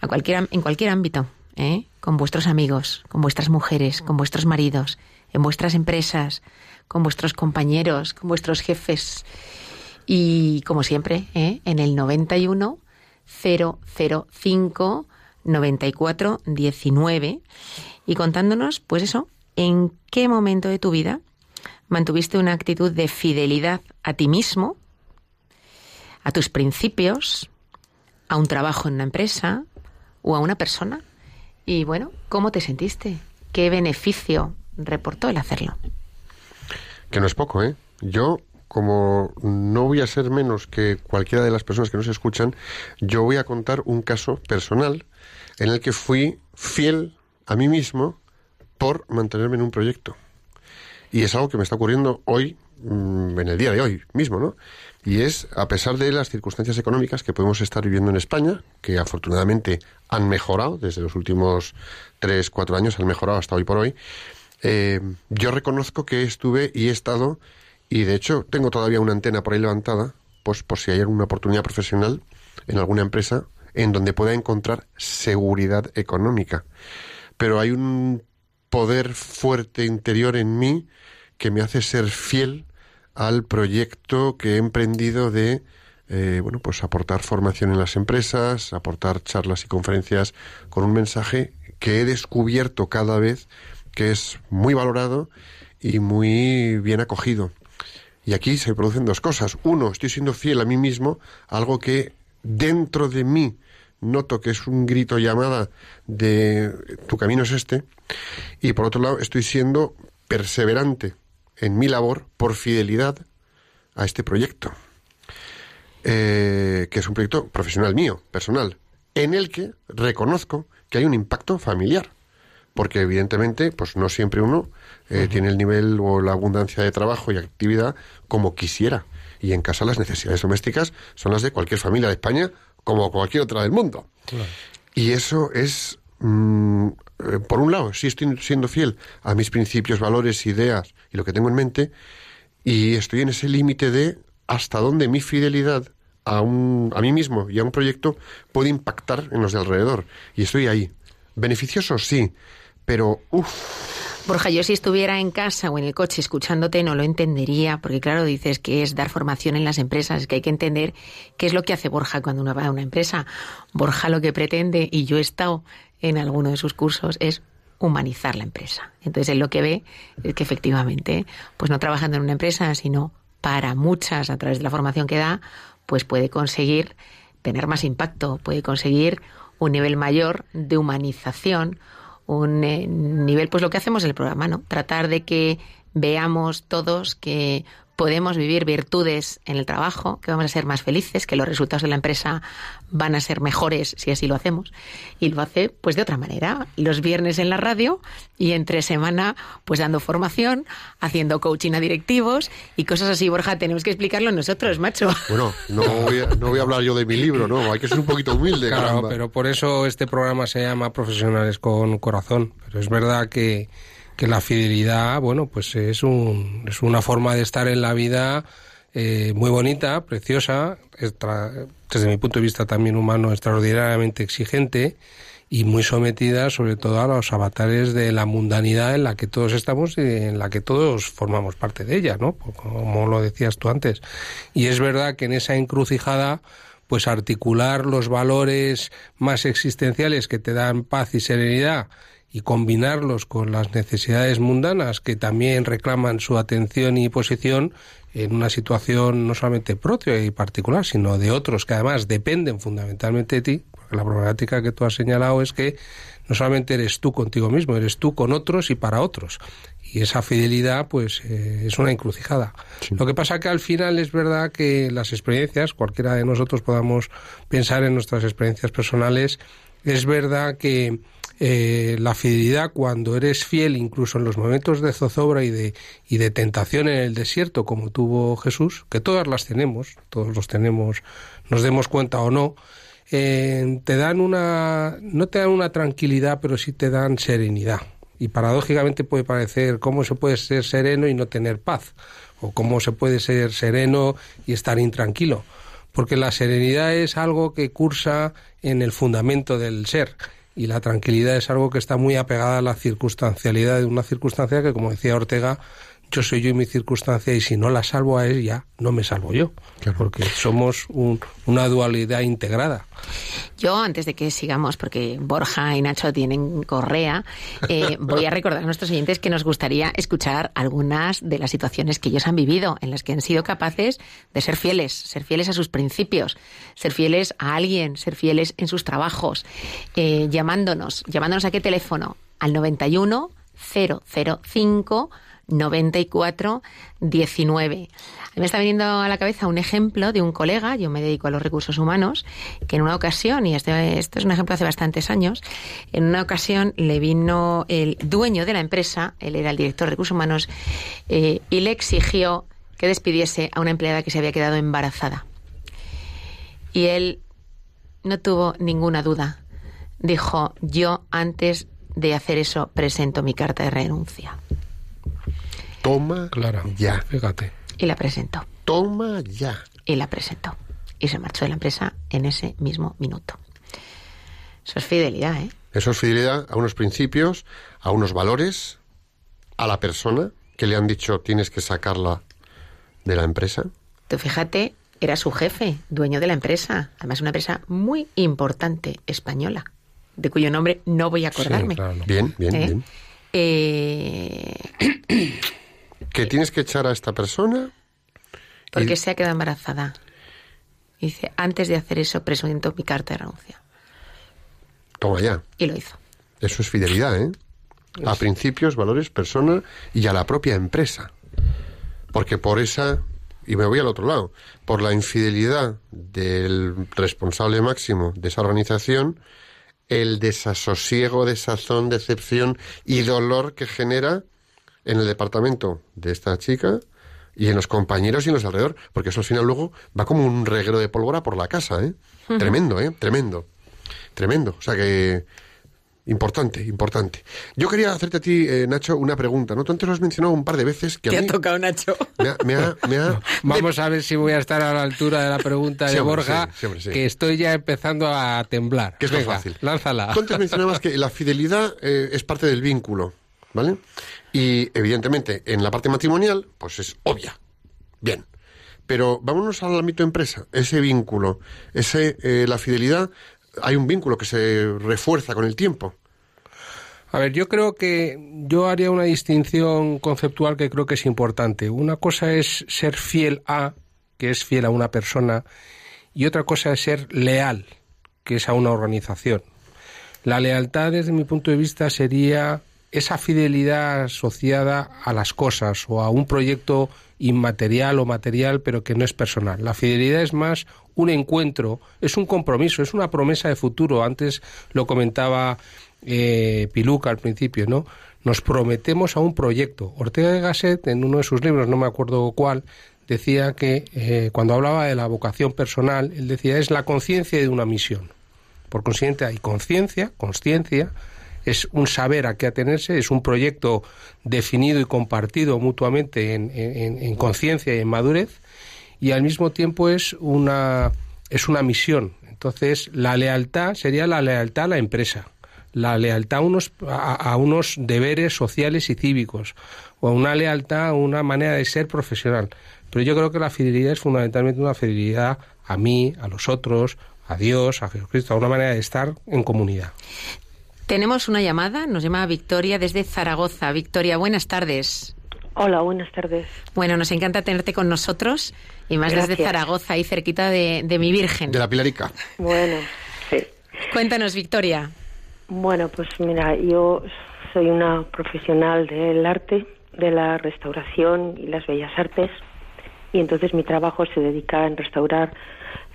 en cualquier ámbito, ¿eh? con vuestros amigos, con vuestras mujeres, con vuestros maridos, en vuestras empresas, con vuestros compañeros, con vuestros jefes. Y como siempre, ¿eh? en el 91 005 94 19 y contándonos, pues eso, en qué momento de tu vida mantuviste una actitud de fidelidad a ti mismo, a tus principios, a un trabajo en una empresa o a una persona. Y bueno, ¿cómo te sentiste? ¿Qué beneficio reportó el hacerlo? Que no es poco, ¿eh? Yo como no voy a ser menos que cualquiera de las personas que nos escuchan, yo voy a contar un caso personal en el que fui fiel a mí mismo por mantenerme en un proyecto. Y es algo que me está ocurriendo hoy, mm, en el día de hoy mismo, ¿no? Y es, a pesar de las circunstancias económicas que podemos estar viviendo en España, que afortunadamente han mejorado desde los últimos tres, cuatro años, han mejorado hasta hoy por hoy, eh, yo reconozco que estuve y he estado, y de hecho tengo todavía una antena por ahí levantada, pues por si hay alguna oportunidad profesional en alguna empresa en donde pueda encontrar seguridad económica. Pero hay un poder fuerte interior en mí que me hace ser fiel al proyecto que he emprendido de eh, bueno pues aportar formación en las empresas, aportar charlas y conferencias con un mensaje que he descubierto cada vez que es muy valorado y muy bien acogido. Y aquí se producen dos cosas. Uno, estoy siendo fiel a mí mismo, algo que dentro de mí noto que es un grito llamada de tu camino es este. Y por otro lado, estoy siendo perseverante en mi labor por fidelidad a este proyecto. Eh, que es un proyecto profesional mío, personal, en el que reconozco que hay un impacto familiar. Porque evidentemente, pues no siempre uno eh, tiene el nivel o la abundancia de trabajo y actividad como quisiera. Y en casa las necesidades domésticas son las de cualquier familia de España como cualquier otra del mundo. Y eso es, mm, eh, por un lado, sí estoy siendo fiel a mis principios, valores, ideas y lo que tengo en mente, y estoy en ese límite de hasta dónde mi fidelidad a, un, a mí mismo y a un proyecto puede impactar en los de alrededor. Y estoy ahí. Beneficioso, sí, pero uff Borja, yo si estuviera en casa o en el coche escuchándote no lo entendería, porque claro, dices que es dar formación en las empresas, que hay que entender qué es lo que hace Borja cuando uno va a una empresa. Borja lo que pretende, y yo he estado en alguno de sus cursos, es humanizar la empresa. Entonces él lo que ve es que efectivamente, pues no trabajando en una empresa, sino para muchas a través de la formación que da, pues puede conseguir tener más impacto, puede conseguir un nivel mayor de humanización, un eh, nivel, pues lo que hacemos en el programa, ¿no? Tratar de que veamos todos que podemos vivir virtudes en el trabajo, que vamos a ser más felices, que los resultados de la empresa van a ser mejores si así lo hacemos. Y lo hace pues de otra manera, los viernes en la radio y entre semana pues dando formación, haciendo coaching a directivos y cosas así. Borja, tenemos que explicarlo nosotros, macho. Bueno, no voy a, no voy a hablar yo de mi libro, ¿no? Hay que ser un poquito humilde. Claro, pero por eso este programa se llama Profesionales con Corazón. Pero es verdad que que la fidelidad, bueno, pues es, un, es una forma de estar en la vida eh, muy bonita, preciosa, desde mi punto de vista también humano, extraordinariamente exigente y muy sometida sobre todo a los avatares de la mundanidad en la que todos estamos y en la que todos formamos parte de ella, ¿no? Como lo decías tú antes. Y es verdad que en esa encrucijada pues articular los valores más existenciales que te dan paz y serenidad y combinarlos con las necesidades mundanas que también reclaman su atención y posición en una situación no solamente propia y particular, sino de otros que además dependen fundamentalmente de ti, porque la problemática que tú has señalado es que no solamente eres tú contigo mismo, eres tú con otros y para otros. Y esa fidelidad, pues, eh, es una encrucijada. Lo que pasa que al final es verdad que las experiencias, cualquiera de nosotros podamos pensar en nuestras experiencias personales, es verdad que eh, la fidelidad cuando eres fiel incluso en los momentos de zozobra y de, y de tentación en el desierto como tuvo Jesús, que todas las tenemos, todos los tenemos, nos demos cuenta o no, eh, te dan una, no te dan una tranquilidad, pero sí te dan serenidad. Y paradójicamente puede parecer cómo se puede ser sereno y no tener paz, o cómo se puede ser sereno y estar intranquilo, porque la serenidad es algo que cursa en el fundamento del ser y la tranquilidad es algo que está muy apegada a la circunstancialidad de una circunstancia que, como decía Ortega, yo soy yo y mi circunstancia y si no la salvo a ella, no me salvo yo, porque somos una dualidad integrada. Yo, antes de que sigamos, porque Borja y Nacho tienen correa, eh, (laughs) voy a recordar a nuestros oyentes que nos gustaría escuchar algunas de las situaciones que ellos han vivido, en las que han sido capaces de ser fieles, ser fieles a sus principios, ser fieles a alguien, ser fieles en sus trabajos, eh, llamándonos, llamándonos a qué teléfono, al 91 005 94 19. Me está viniendo a la cabeza un ejemplo de un colega, yo me dedico a los recursos humanos, que en una ocasión, y este, este es un ejemplo hace bastantes años, en una ocasión le vino el dueño de la empresa, él era el director de recursos humanos, eh, y le exigió que despidiese a una empleada que se había quedado embarazada. Y él no tuvo ninguna duda. Dijo, yo antes de hacer eso presento mi carta de renuncia. Toma Claro, ya. Fíjate. Y la presentó. Toma ya. Y la presentó. Y se marchó de la empresa en ese mismo minuto. Eso es fidelidad, ¿eh? Eso es fidelidad a unos principios, a unos valores, a la persona que le han dicho tienes que sacarla de la empresa. Tú fíjate, era su jefe, dueño de la empresa. Además, una empresa muy importante, española, de cuyo nombre no voy a acordarme. Sí, claro. Bien, bien, ¿Eh? bien. Eh, Que tienes que echar a esta persona. porque Y- se ha quedado embarazada. Y dice, antes de hacer eso, presento mi carta de renuncia. Toma ya. Y lo hizo. Eso es fidelidad, ¿eh? A principios, valores, persona y a la propia empresa. Porque por esa, y me voy al otro lado, por la infidelidad del responsable máximo de esa organización, el desasosiego, desazón, decepción y dolor que genera en el departamento de esta chica y en los compañeros y en los alrededor, porque eso al final luego va como un reguero de pólvora por la casa, ¿eh? Tremendo, ¿eh? Tremendo. Tremendo. O sea que Importante, importante. Yo quería hacerte a ti, eh, Nacho, una pregunta. ¿no? Tú antes lo has mencionado un par de veces que a mí tocado, Nacho? me ha, me ha- me ha- (laughs) Vamos a ver si voy a estar a la altura de la pregunta Sí, de hombre, Borja, sí, sí, hombre, sí. que estoy ya empezando a temblar. que es más Venga, fácil. Lánzala. Tú antes mencionabas que la fidelidad eh, es parte del vínculo, ¿vale? Y evidentemente en la parte matrimonial, pues es obvia. Bien. Pero vámonos al ámbito empresa. Ese vínculo, ese, eh, la fidelidad, hay un vínculo que se refuerza con el tiempo. A ver, yo creo que yo haría una distinción conceptual que creo que es importante. Una cosa es ser fiel a, que es fiel a una persona, y otra cosa es ser leal, que es a una organización. La lealtad, desde mi punto de vista, sería esa fidelidad asociada a las cosas o a un proyecto inmaterial o material, pero que no es personal. La fidelidad es más un encuentro, es un compromiso, es una promesa de futuro. Antes lo comentaba eh, Piluca al principio, ¿no? Nos prometemos a un proyecto. Ortega de Gasset, en uno de sus libros, no me acuerdo cuál, decía que eh, cuando hablaba de la vocación personal, él decía es la conciencia de una misión. Por consiguiente, hay conciencia, consciencia, es un saber a qué atenerse, es un proyecto definido y compartido mutuamente en, en- en conciencia y en madurez, y al mismo tiempo es una, es una misión. Entonces, la lealtad sería la lealtad a la empresa, la lealtad a unos, a, a unos deberes sociales y cívicos, o una lealtad a una manera de ser profesional. Pero yo creo que la fidelidad es fundamentalmente una fidelidad a mí, a los otros, a Dios, a Jesucristo, a una manera de estar en comunidad. Tenemos una llamada, nos llama Victoria desde Zaragoza. Victoria, buenas tardes. Hola, buenas tardes. Bueno, nos encanta tenerte con nosotros y más desde. Zaragoza, ahí cerquita de, de mi Virgen. De la Pilarica. Bueno, sí. Cuéntanos, Victoria. Bueno, pues mira, yo soy una profesional del arte, de la restauración y las bellas artes, y entonces mi trabajo se dedica en restaurar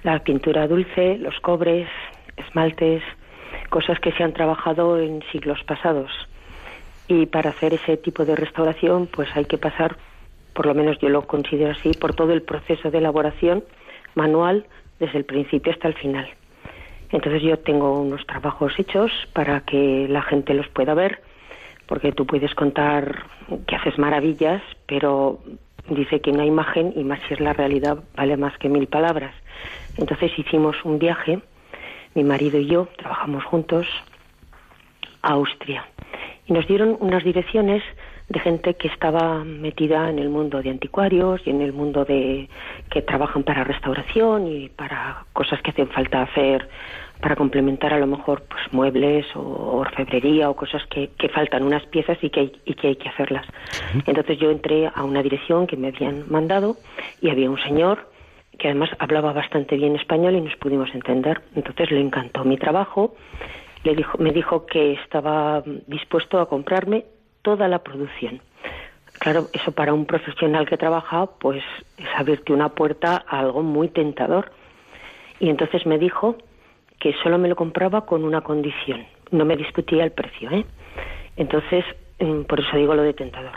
la pintura dulce, los cobres, esmaltes, cosas que se han trabajado en siglos pasados. Y para hacer ese tipo de restauración, pues hay que pasar, por lo menos yo lo considero así, por todo el proceso de elaboración manual desde el principio hasta el final. Entonces yo tengo unos trabajos hechos para que la gente los pueda ver, porque tú puedes contar que haces maravillas, pero dice que una imagen, y más si es la realidad, vale más que mil palabras. Entonces hicimos un viaje, mi marido y yo, trabajamos juntos, a Austria. Y nos dieron unas direcciones de gente que estaba metida en el mundo de anticuarios y en el mundo de que trabajan para restauración y para cosas que hacen falta hacer para complementar a lo mejor pues muebles o orfebrería o cosas que, que faltan unas piezas y que hay, y que hay que hacerlas. Entonces yo entré a una dirección que me habían mandado y había un señor que además hablaba bastante bien español y nos pudimos entender. Entonces le encantó mi trabajo, le dijo, me dijo que estaba dispuesto a comprarme toda la producción. claro, eso para un profesional que trabaja, pues es abrirte una puerta a algo muy tentador. Y entonces me dijo que solo me lo compraba con una condición. No me discutía el precio, ¿eh? Entonces, mm, por eso digo lo de tentador.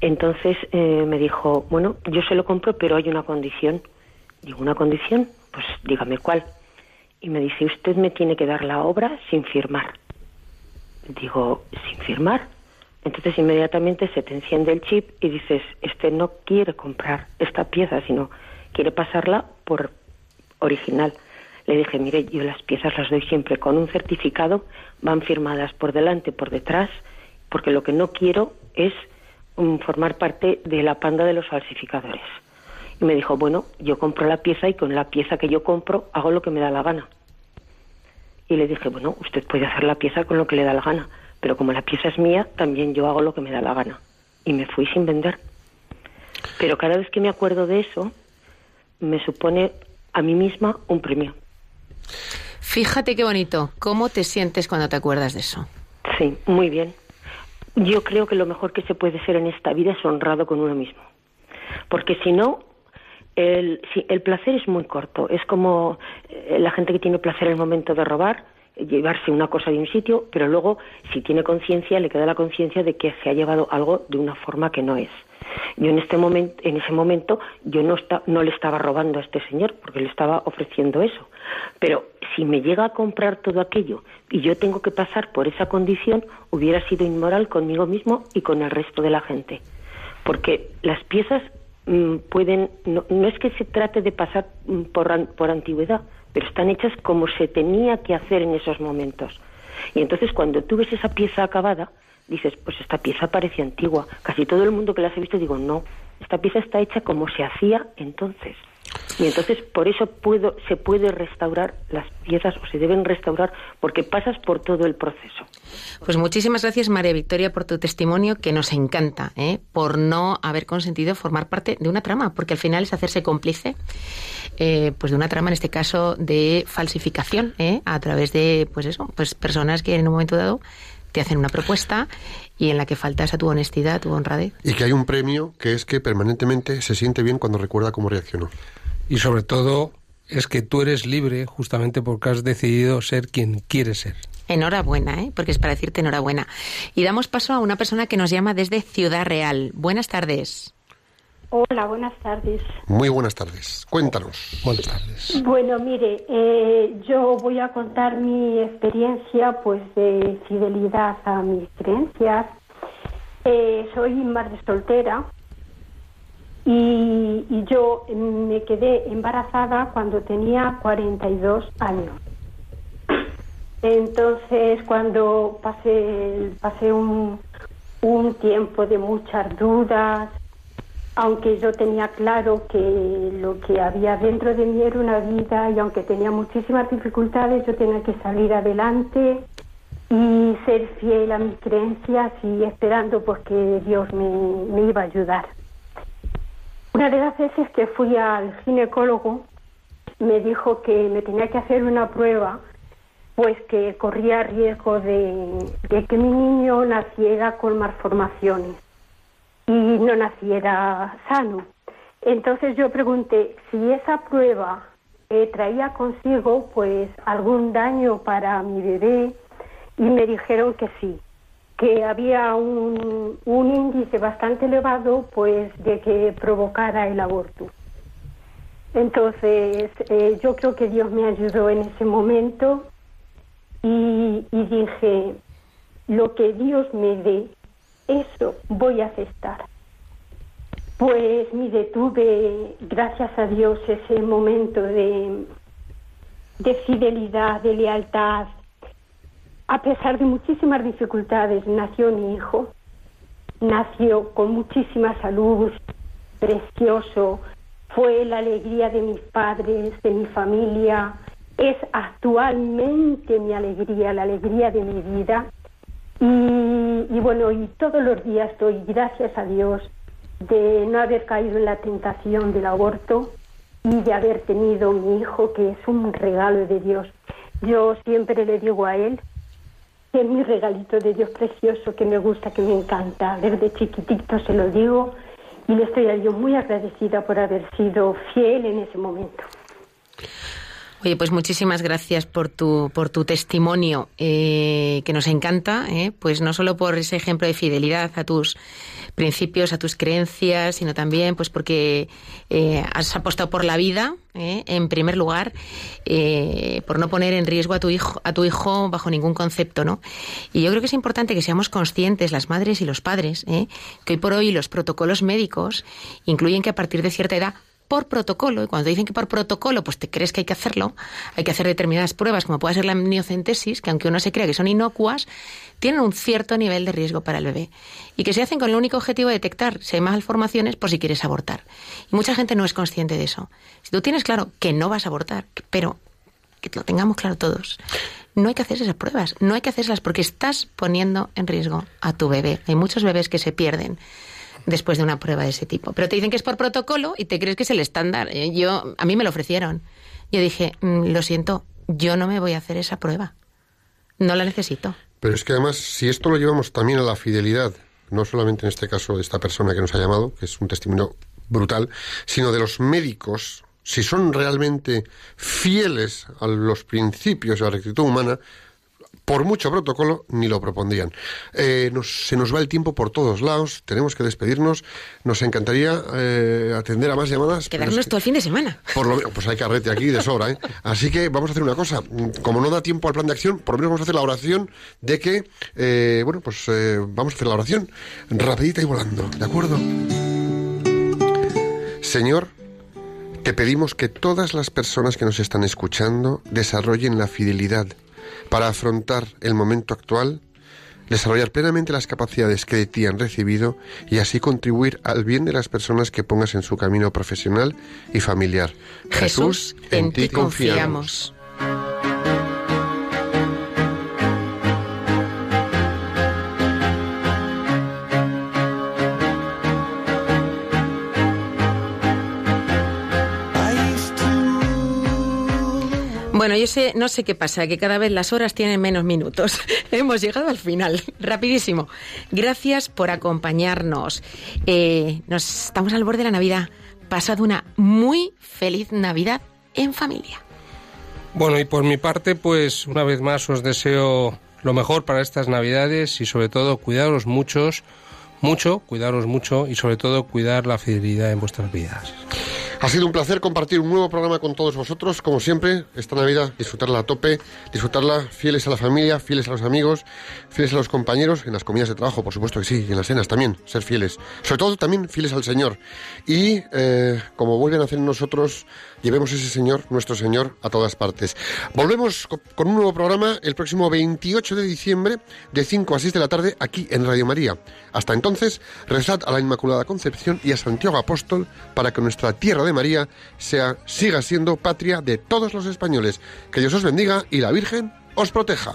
Entonces eh, me dijo, bueno, yo se lo compro, pero hay una condición. Digo, ¿una condición? Pues dígame cuál. Y me dice, usted me tiene que dar la obra sin firmar. Digo, ¿sin firmar? Entonces inmediatamente se te enciende el chip y dices, este no quiere comprar esta pieza, sino quiere pasarla por original. Le dije, mire, yo las piezas las doy siempre con un certificado, van firmadas por delante, por detrás, porque lo que no quiero es um, formar parte de la panda de los falsificadores. Y me dijo, bueno, yo compro la pieza y con la pieza que yo compro hago lo que me da la gana. Y le dije, bueno, usted puede hacer la pieza con lo que le da la gana, pero como la pieza es mía, también yo hago lo que me da la gana. Y me fui sin vender. Pero cada vez que me acuerdo de eso, me supone a mí misma un premio. Fíjate qué bonito. ¿Cómo te sientes cuando te acuerdas de eso? Sí, muy bien. Yo creo que lo mejor que se puede ser en esta vida es honrado con uno mismo. Porque si no, el, el placer es muy corto. Es como eh, la gente que tiene placer en el momento de robar, llevarse una cosa de un sitio, pero luego, si tiene conciencia, le queda la conciencia de que se ha llevado algo de una forma que no es. Yo en este momento, en ese momento, yo no, está, no le estaba robando a este señor porque le estaba ofreciendo eso. Pero si me llega a comprar todo aquello y yo tengo que pasar por esa condición, hubiera sido inmoral conmigo mismo y con el resto de la gente. Porque las piezas pueden, no, es que se trate de pasar mm, por, por antigüedad, pero están hechas como se tenía que hacer en esos momentos. Y entonces cuando tú ves esa pieza acabada, dices, pues esta pieza parece antigua. Casi todo el mundo que las ha visto digo, no, esta pieza está hecha como se hacía entonces. Y entonces por eso puedo, se puede restaurar las piezas o se deben restaurar porque pasas por todo el proceso. Pues muchísimas gracias María Victoria por tu testimonio que nos encanta, ¿eh? por no haber consentido formar parte de una trama, porque al final es hacerse cómplice eh, pues de una trama, en este caso de falsificación, ¿eh? a través de pues eso, pues personas que en un momento dado te hacen una propuesta y en la que faltas a tu honestidad, a tu honradez. Y que hay un premio que es que permanentemente se siente bien cuando recuerda cómo reaccionó. Y sobre todo es que tú eres libre justamente porque has decidido ser quien quieres ser. Enhorabuena, ¿eh? porque es para decirte enhorabuena. Y damos paso a una persona que nos llama desde Ciudad Real. Buenas tardes. Hola, buenas tardes. Muy buenas tardes. Cuéntanos. Buenas tardes. Bueno, mire, eh, yo voy a contar mi experiencia, pues, de fidelidad a mis creencias. Eh, soy madre soltera y, y, yo me quedé embarazada cuando tenía 42 años. Entonces, cuando pasé, pasé un, un tiempo de muchas dudas, aunque yo tenía claro que lo que había dentro de mí era una vida y aunque tenía muchísimas dificultades, yo tenía que salir adelante y ser fiel a mis creencias y esperando pues que Dios me, iba a ayudar. Una de las veces que fui al ginecólogo me dijo que me tenía que hacer una prueba pues que corría riesgo de que mi niño naciera con malformaciones y no naciera sano. Entonces yo pregunté si esa prueba traía consigo pues algún daño para mi bebé y me dijeron que sí, que había un, un índice bastante elevado pues de que provocara el aborto. Entonces eh, yo creo que Dios me ayudó en ese momento y dije, lo que Dios me dé eso voy a aceptar. Pues me detuve, gracias a Dios, ese momento de, de fidelidad, de lealtad. A pesar de muchísimas dificultades, nació mi hijo. Nació con muchísima salud, precioso. Fue la alegría de mis padres, de mi familia. Es actualmente mi alegría, la alegría de mi vida. Y, bueno, y todos los días doy gracias a Dios de no haber caído en la tentación del aborto y de haber tenido mi hijo, que es un regalo de Dios. Yo siempre le digo a él es mi regalito de Dios precioso que me gusta, que me encanta. Desde chiquitito se lo digo y le estoy a Dios muy agradecida por haber sido fiel en ese momento. Oye, pues muchísimas gracias por tu, por tu testimonio, eh, que nos encanta, eh, pues no solo por ese ejemplo de fidelidad a tus principios, a tus creencias, sino también pues porque eh, has apostado por la vida, en primer lugar, por no poner en riesgo a tu hijo, a tu hijo bajo ningún concepto, ¿no? Y yo creo que es importante que seamos conscientes, las madres y los padres, que hoy por hoy los protocolos médicos incluyen que a partir de cierta edad por protocolo, y cuando dicen que por protocolo, pues te crees que hay que hacerlo, hay que hacer determinadas pruebas, como puede ser la amniocentesis, que aunque uno se crea que son inocuas, tienen un cierto nivel de riesgo para el bebé. Y que se hacen con el único objetivo de detectar si hay malformaciones por si quieres abortar. Y mucha gente no es consciente de eso. Si tú tienes claro que no vas a abortar, pero que lo tengamos claro todos, no hay que hacer esas pruebas, no hay que hacerlas porque estás poniendo en riesgo a tu bebé. Hay muchos bebés que se pierden después de una prueba de ese tipo. Pero te dicen que es por protocolo y te crees que es el estándar. Eh, yo, a mí me lo ofrecieron. Yo dije, mm, lo siento, yo no me voy a hacer esa prueba. No la necesito. Pero es que además, si esto lo llevamos también a la fidelidad, no solamente en este caso de esta persona que nos ha llamado, que es un testimonio brutal, sino de los médicos, si son realmente fieles a los principios de la rectitud humana, por mucho protocolo, ni lo propondrían. Eh, se nos va el tiempo por todos lados, tenemos que despedirnos. Nos encantaría eh, atender a más llamadas. Quedarnos todo el fin de semana. Por lo, pues hay carrete aquí de sobra, ¿eh? Así que vamos a hacer una cosa. Como no da tiempo al plan de acción, por lo menos vamos a hacer la oración de que, eh, bueno, pues vamos a hacer la oración rapidita y volando, ¿de acuerdo? Señor, te pedimos que todas las personas que nos están escuchando desarrollen la fidelidad para afrontar el momento actual, desarrollar plenamente las capacidades que de ti han recibido y así contribuir al bien de las personas que pongas en su camino profesional y familiar. Jesús, en, ti confiamos. Bueno, yo sé, no sé qué pasa, que cada vez las horas tienen menos minutos. (laughs) Hemos llegado al final, rapidísimo. Gracias por acompañarnos. Eh, nos estamos al borde de la Navidad. Pasad una muy feliz Navidad en familia. Bueno, y por mi parte, pues una vez más os deseo lo mejor para estas Navidades y sobre todo cuidaros muchos, mucho, cuidaros mucho y sobre todo cuidar la fidelidad en vuestras vidas. Ha sido un placer compartir un nuevo programa con todos vosotros. Como siempre, esta Navidad disfrutarla a tope, disfrutarla fieles a la familia, fieles a los amigos, fieles a los compañeros, en las comidas de trabajo, por supuesto que sí, y en las cenas también, ser fieles. Sobre todo también fieles al Señor. Y eh, como vuelven a hacer nosotros, llevemos ese Señor, nuestro Señor, a todas partes. Volvemos con un nuevo programa el próximo 28 de diciembre, de 5 a 6 de la tarde, aquí en Radio María. Hasta entonces, rezad a la Inmaculada Concepción y a Santiago Apóstol para que nuestra tierra de María sea, siga siendo patria de todos los españoles. Que Dios os bendiga y la Virgen os proteja.